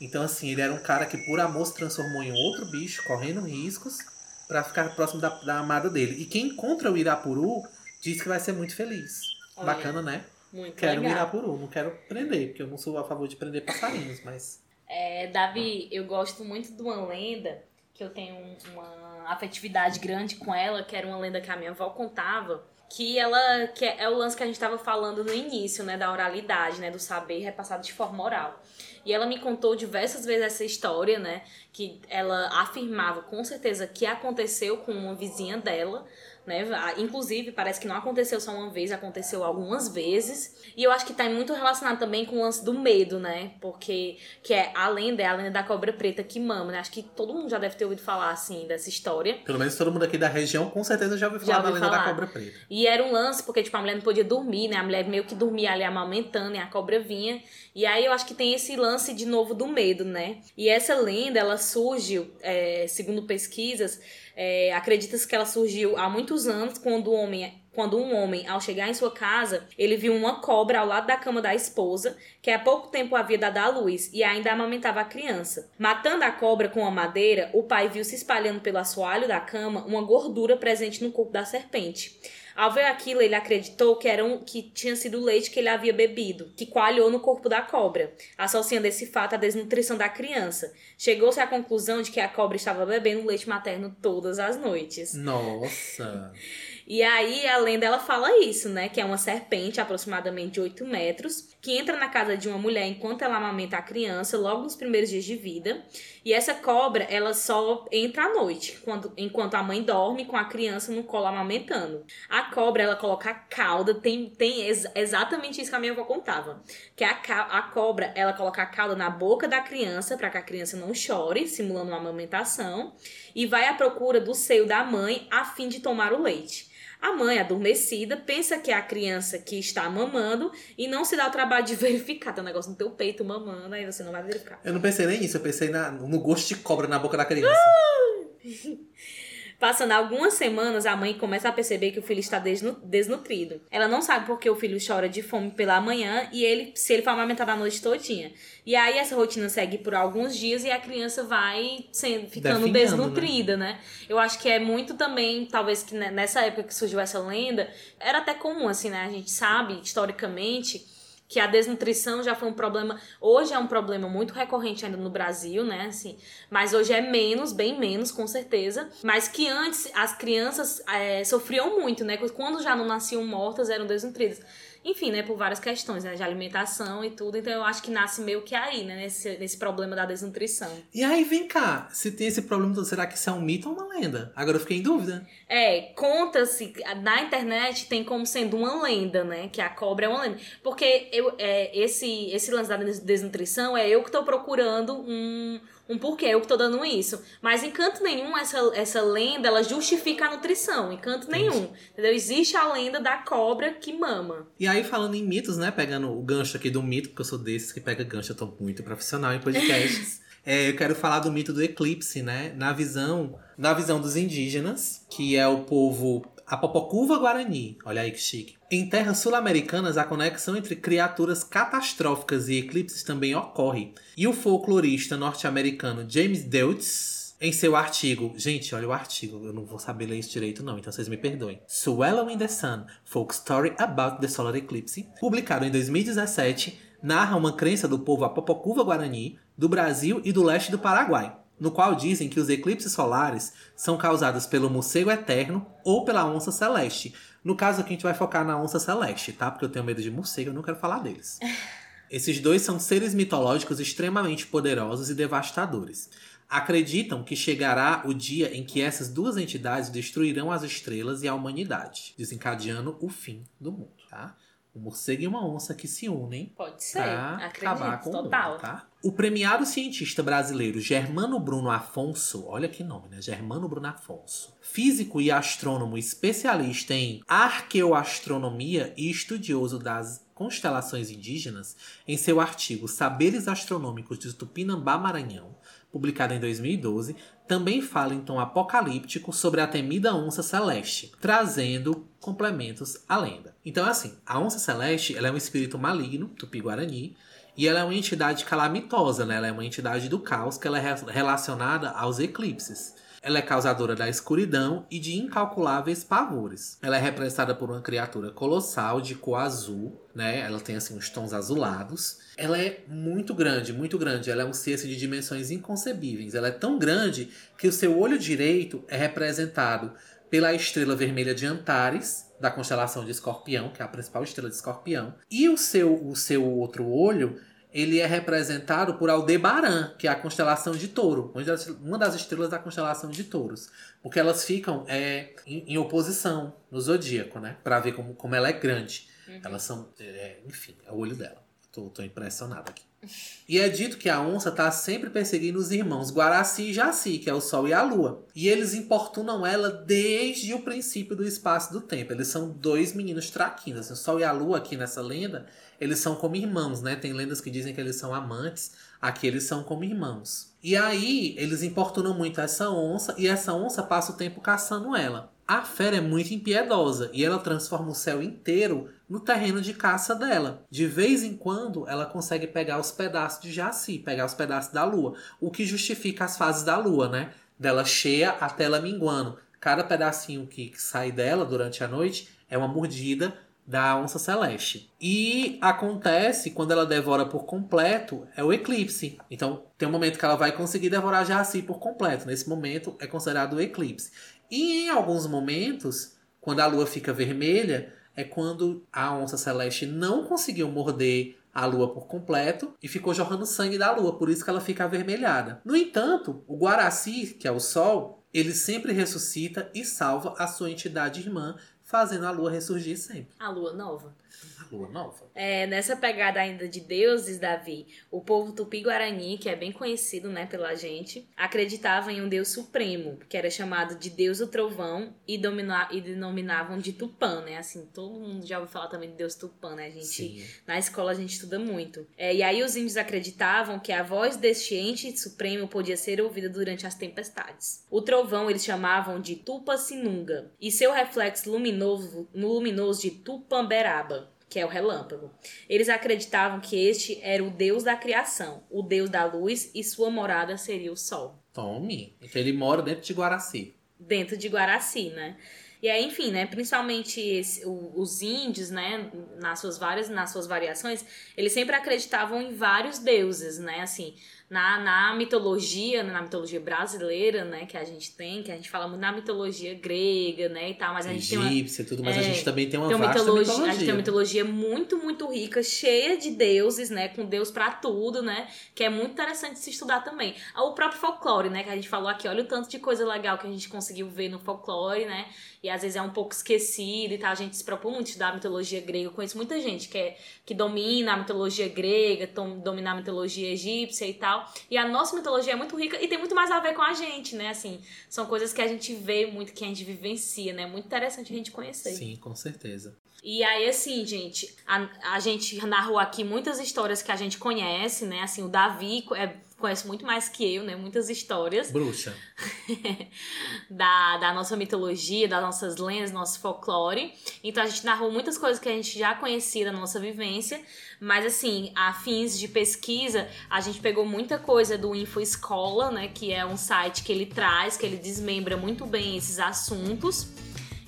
Então, assim, ele era um cara que por amor se transformou em outro bicho, correndo riscos para ficar próximo da, da, amada dele. E quem encontra o Irapuru diz que vai ser muito feliz. Olha, Bacana, né? Muito Quero um legal. Irapuru, não quero prender, porque eu não sou a favor de prender passarinhos, mas. É, Davi, eu gosto muito de uma lenda que eu tenho um- uma afetividade grande com ela, que era uma lenda que a minha avó contava, que ela que é, é o lance que a gente estava falando no início, né, da oralidade, né, do saber repassado de forma oral. E ela me contou diversas vezes essa história, né, que ela afirmava com certeza que aconteceu com uma vizinha dela, né? Inclusive, parece que não aconteceu só uma vez, aconteceu algumas vezes. E eu acho que tá muito relacionado também com o lance do medo, né? Porque que é a lenda, é a lenda da cobra preta que mama, né? Acho que todo mundo já deve ter ouvido falar assim dessa história. Pelo menos todo mundo aqui da região com certeza já ouviu Já falar da ouviu lenda da falar. cobra preta. E era um lance, porque, tipo, a mulher não podia dormir, né? A mulher meio que dormia ali amamentando e a cobra vinha. E aí eu acho que tem esse lance de novo do medo, né? E essa lenda, ela surge, é, segundo pesquisas, é, acredita-se que ela surgiu há muitos anos, quando o homem. Quando um homem, ao chegar em sua casa, ele viu uma cobra ao lado da cama da esposa, que há pouco tempo havia dado à luz e ainda amamentava a criança. Matando a cobra com a madeira, o pai viu se espalhando pelo assoalho da cama uma gordura presente no corpo da serpente. Ao ver aquilo, ele acreditou que, era um, que tinha sido o leite que ele havia bebido, que coalhou no corpo da cobra, associando esse fato à desnutrição da criança. Chegou-se à conclusão de que a cobra estava bebendo leite materno todas as noites. Nossa. E aí a lenda ela fala isso, né? Que é uma serpente aproximadamente de 8 metros, que entra na casa de uma mulher enquanto ela amamenta a criança, logo nos primeiros dias de vida. E essa cobra, ela só entra à noite, quando, enquanto a mãe dorme com a criança no colo amamentando. A cobra, ela coloca a cauda, tem, tem ex- exatamente isso que a minha avó contava. Que a, a cobra, ela coloca a cauda na boca da criança, para que a criança não chore, simulando uma amamentação, e vai à procura do seio da mãe a fim de tomar o leite. A mãe, adormecida, pensa que é a criança que está mamando e não se dá o trabalho de verificar. Tem um negócio no teu peito mamando, aí você não vai verificar. Eu não pensei nem nisso, eu pensei na- no gosto de cobra na boca da criança. Passando algumas semanas, a mãe começa a perceber que o filho está desnu- desnutrido. Ela não sabe por que o filho chora de fome pela manhã e ele, se ele for amamentado a noite todinha. E aí essa rotina segue por alguns dias e a criança vai sendo, ficando Definhando, desnutrida, né? Eu acho que é muito também, talvez que ne- nessa época que surgiu essa lenda, era até comum, assim, né? A gente sabe, historicamente, que a desnutrição já foi um problema. Hoje é um problema muito recorrente ainda no Brasil, né? Assim, mas hoje é menos, bem menos, com certeza. Mas que antes as crianças é, sofriam muito, né? Quando já não nasciam mortas, eram desnutridas. Enfim, né? Por várias questões, né? De alimentação e tudo. Então eu acho que nasce meio que aí, né? Nesse, nesse problema da desnutrição. E aí, vem cá, se tem esse problema todo, será que isso é um mito ou uma lenda? Agora eu fiquei em dúvida. É, conta-se, na internet tem como sendo uma lenda, né? Que a cobra é uma lenda. Porque eu, é, esse, esse lance da des- desnutrição é eu que tô procurando um, um porquê, eu que tô dando isso. Mas em canto nenhum, essa, essa lenda, ela justifica a nutrição. Em canto nenhum. Entendeu? Existe a lenda da cobra que mama. E aí, falando em mitos, né? Pegando o gancho aqui do mito, porque eu sou desses que pega gancho, eu tô muito profissional em podcasts. É, eu quero falar do mito do eclipse, né? Na visão, na visão dos indígenas, que é o povo Apopocuva Guarani. Olha aí que chique. Em terras sul-americanas, a conexão entre criaturas catastróficas e eclipses também ocorre. E o folclorista norte-americano James Deutz, em seu artigo, gente, olha o artigo, eu não vou saber ler isso direito não, então vocês me perdoem. Swallowing the Sun, Folk Story About the Solar Eclipse, publicado em 2017, narra uma crença do povo Apopocuva Guarani, do Brasil e do leste do Paraguai, no qual dizem que os eclipses solares são causados pelo morcego eterno ou pela onça celeste. No caso aqui a gente vai focar na onça celeste, tá? Porque eu tenho medo de morcego, eu não quero falar deles. Esses dois são seres mitológicos extremamente poderosos e devastadores. Acreditam que chegará o dia em que essas duas entidades destruirão as estrelas e a humanidade, desencadeando o fim do mundo, tá? Um morcego e uma onça que se unem Pode ser. pra Acredito, acabar com total. o mundo, tá? O premiado cientista brasileiro Germano Bruno Afonso, olha que nome, né? Germano Bruno Afonso. Físico e astrônomo especialista em arqueoastronomia e estudioso das constelações indígenas, em seu artigo Saberes Astronômicos de Tupinambá, Maranhão, publicado em 2012, também fala em tom apocalíptico sobre a temida onça celeste, trazendo complementos à lenda. Então, assim, a onça celeste ela é um espírito maligno, tupi-guarani, e ela é uma entidade calamitosa, né? Ela é uma entidade do caos que ela é re- relacionada aos eclipses. Ela é causadora da escuridão e de incalculáveis pavores. Ela é representada por uma criatura colossal de cor azul, né? Ela tem assim os tons azulados. Ela é muito grande, muito grande. Ela é um ser assim, de dimensões inconcebíveis. Ela é tão grande que o seu olho direito é representado pela estrela vermelha de Antares, da constelação de Escorpião, que é a principal estrela de Escorpião. E o seu, o seu outro olho, ele é representado por Aldebaran, que é a constelação de Touro, uma das, estrelas da constelação de Touros. Porque elas ficam é, em, em oposição no zodíaco, né? Pra ver como, como ela é grande. Elas são, é, enfim, é o olho dela. Tô, tô impressionado aqui. E é dito que a onça tá sempre perseguindo os irmãos Guaraci e Jaci, que é o Sol e a Lua. E eles importunam ela desde o princípio do espaço do tempo. Eles são dois meninos traquinas. O Sol e a Lua, aqui nessa lenda, eles são como irmãos, né? Tem lendas que dizem que eles são amantes. Aqui eles são como irmãos. E aí, eles importunam muito essa onça e essa onça passa o tempo caçando ela. A fera é muito impiedosa e ela transforma o céu inteiro no terreno de caça dela. De vez em quando, ela consegue pegar os pedaços de Jaci, pegar os pedaços da lua, o que justifica as fases da lua, né? Dela cheia até ela minguando. Cada pedacinho que, que sai dela durante a noite é uma mordida da onça celeste. E acontece quando ela devora por completo é o eclipse. Então tem um momento que ela vai conseguir devorar Jaci por completo. Nesse momento é considerado o eclipse. E em alguns momentos, quando a lua fica vermelha, é quando a onça celeste não conseguiu morder a lua por completo e ficou jorrando sangue da lua, por isso que ela fica avermelhada. No entanto, o Guaraci, que é o sol, ele sempre ressuscita e salva a sua entidade irmã, fazendo a lua ressurgir sempre. A lua nova. A lua nova. É, nessa pegada ainda de deuses, Davi, o povo tupi-guarani, que é bem conhecido né, pela gente, acreditava em um deus supremo, que era chamado de Deus do Trovão e, domina- e denominavam de Tupã, né? Assim, todo mundo já ouviu falar também de Deus Tupã, né? A gente, Sim. na escola a gente estuda muito. É, e aí os índios acreditavam que a voz deste ente supremo podia ser ouvida durante as tempestades. O trovão eles chamavam de Tupacinunga e seu reflexo luminoso, luminoso de Tupamberaba. Que é o relâmpago. Eles acreditavam que este era o deus da criação, o deus da luz, e sua morada seria o sol Tome. Então ele mora dentro de Guaraci. dentro de Guaraci, né? E aí, enfim, né, principalmente esse- o- os índios, né, nas suas várias, nas suas variações, eles sempre acreditavam em vários deuses, né, assim, na, na mitologia, na mitologia brasileira, né, que a gente tem, que a gente fala muito na mitologia grega, né, e tal, mas a gente tem uma, Egípcia e tudo, mas a é, gente também tem uma tem uma mitologia, mitologia. a gente tem uma mitologia muito, muito rica, cheia de deuses, né? Com Deus pra tudo, né? Que é muito interessante se estudar também. Ah, O próprio folclore, né? Que a gente falou aqui, olha o tanto de coisa legal que a gente conseguiu ver no folclore, né? E às vezes é um pouco esquecido e tal. A gente se propõe muito a estudar a mitologia grega. Eu conheço muita gente que, é, que domina a mitologia grega, domina a mitologia egípcia e tal. E a nossa mitologia é muito rica e tem muito mais a ver com a gente, né? Assim, são coisas que a gente vê muito, que a gente vivencia, né? Muito interessante a gente conhecer. Sim, com certeza. E aí, assim, gente, a, a gente narrou aqui muitas histórias que a gente conhece, né? Assim, o Davi é, conhece muito mais que eu, né? Muitas histórias Bruxa. da, da nossa mitologia, das nossas lendas, nosso folclore. Então a gente narrou muitas coisas que a gente já conhecia da nossa vivência. Mas assim, a fins de pesquisa, a gente pegou muita coisa do Info Escola, né? Que é um site que ele traz, que ele desmembra muito bem esses assuntos.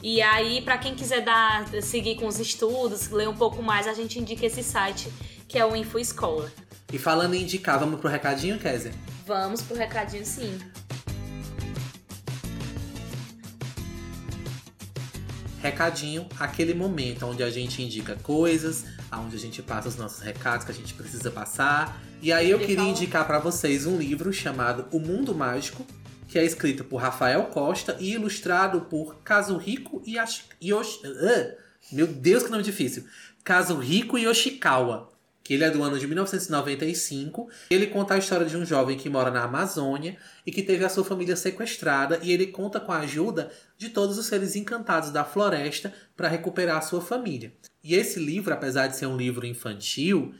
E aí, pra quem quiser dar, seguir com os estudos, ler um pouco mais, a gente indica esse site, que é o Info Escola. E falando em indicar, vamos pro recadinho, Kézia? Vamos pro recadinho sim. Recadinho, aquele momento onde a gente indica coisas, onde a gente passa os nossos recados que a gente precisa passar. E aí eu Ele queria indicar pra vocês um livro chamado O Mundo Mágico, que é escrito por Rafael Costa e ilustrado por Kazuhiko Yashi... Yoshi... Ah, meu Deus, que nome difícil. Kazuhiko Yoshikawa, que ele é do ano de 1995. Ele conta a história de um jovem que mora na Amazônia e que teve a sua família sequestrada e ele conta com a ajuda de todos os seres encantados da floresta para recuperar a sua família. E esse livro, apesar de ser um livro infantil,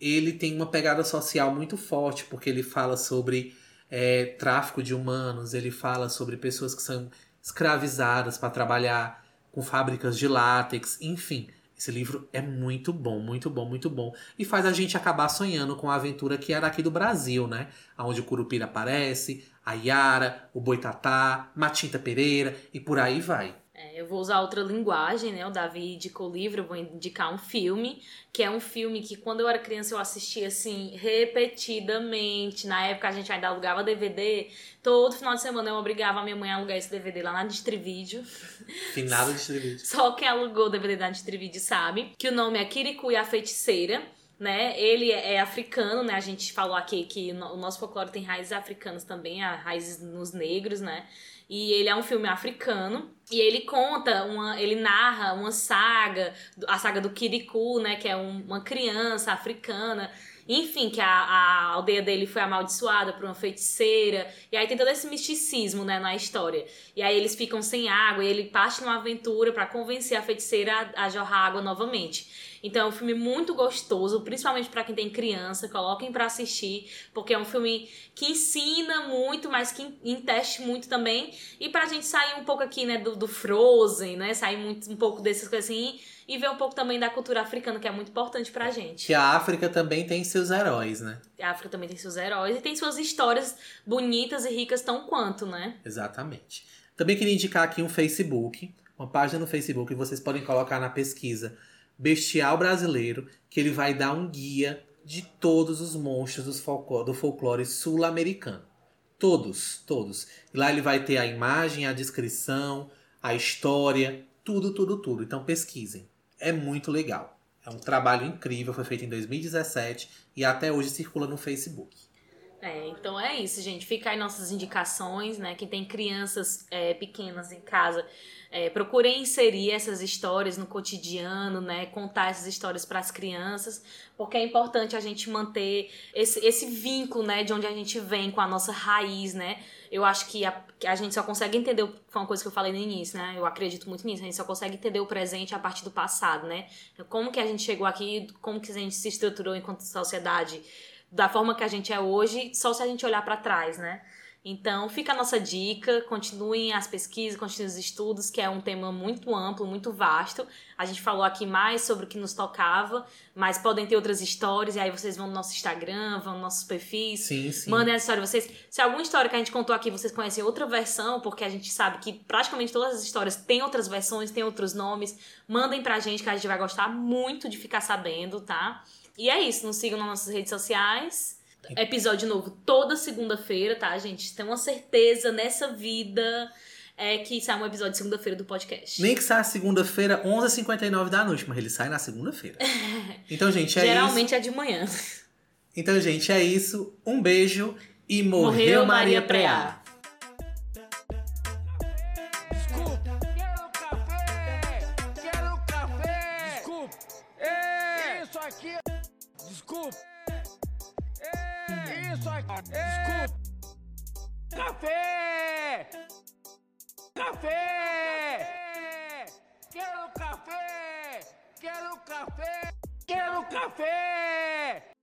ele tem uma pegada social muito forte, porque ele fala sobre é, tráfico de humanos, ele fala sobre pessoas que são escravizadas para trabalhar com fábricas de látex, enfim. Esse livro é muito bom, muito bom, muito bom. E faz a gente acabar sonhando com a aventura que era aqui do Brasil, né? Onde o Curupira aparece, a Yara, o Boitatá, Matinta Pereira e por aí vai. É, eu vou usar outra linguagem, né? O Davi indicou o livro, eu vou indicar um filme, que é um filme que quando eu era criança eu assistia assim repetidamente. Na época a gente ainda alugava DVD. Todo final de semana eu obrigava a minha mãe a alugar esse DVD lá na Distrivídeo. Finado de serviço. Só quem alugou o DVD da Distrivídeo sabe que o nome é Kirikou e a Feiticeira. Né? Ele é é africano, né? A gente falou aqui que o nosso folclore tem raízes africanas também, há raízes nos negros, né? E ele é um filme africano e ele conta uma, ele narra uma saga, a saga do Kirikou, né? Que é um- uma criança africana. Enfim, que a, a aldeia dele foi amaldiçoada por uma feiticeira. E aí tem todo esse misticismo, né, na história. E aí eles ficam sem água e ele parte numa aventura pra convencer a feiticeira a, a jorrar água novamente. Então é um filme muito gostoso, principalmente pra quem tem criança, coloquem pra assistir, porque é um filme que ensina muito, mas que enteste muito também. E pra gente sair um pouco aqui, né, do, do Frozen, né, sair muito, um pouco dessas coisas assim, e ver um pouco também da cultura africana, que é muito importante pra gente. Que a África também tem seus heróis, né? A África também tem seus heróis e tem suas histórias bonitas e ricas tão quanto, né? Exatamente. Também queria indicar aqui um Facebook, uma página no Facebook que vocês podem colocar na pesquisa Bestial Brasileiro, que ele vai dar um guia de todos os monstros folclore- do folclore sul-americano. Todos, todos. Lá ele vai ter a imagem, a descrição, a história, tudo, tudo, tudo. Então pesquisem. É muito legal. É um trabalho incrível, foi feito em 2017 e até hoje circula no Facebook. É, então é isso, gente. Fica aí nossas indicações, né? Quem tem crianças é, pequenas em casa, é, procurem inserir essas histórias no cotidiano, né? Contar essas histórias para as crianças, porque é importante a gente manter esse, esse vínculo, né? De onde a gente vem com a nossa raiz, né? Eu acho que a, que a gente só consegue entender, foi uma coisa que eu falei no início, né? Eu acredito muito nisso, a gente só consegue entender o presente a partir do passado, né? Como que a gente chegou aqui, como que a gente se estruturou enquanto sociedade, da forma que a gente é hoje, só se a gente olhar para trás, né? Então, fica a nossa dica, continuem as pesquisas, continuem os estudos, que é um tema muito amplo, muito vasto. A gente falou aqui mais sobre o que nos tocava, mas podem ter outras histórias, e aí vocês vão no nosso Instagram, vão nos nossos perfis, Sim, sim. Mandem a história de vocês. Se alguma história que a gente contou aqui vocês conhecem outra versão, porque a gente sabe que praticamente todas as histórias têm outras versões, têm outros nomes, mandem pra gente que a gente vai gostar muito de ficar sabendo, tá? E é isso, nos sigam nas nossas redes sociais. Episódio novo toda segunda-feira, tá, gente? Tenho uma certeza nessa vida é que sai um episódio segunda-feira do podcast. Nem que saia segunda-feira, 11h59 da noite, mas ele sai na segunda-feira. Então, gente, é isso. Geralmente é de manhã. Então, gente, é isso. Um beijo e morreu, Maria Preá. Desculpe. Café. Café. Quero café. Quero café. Quero café.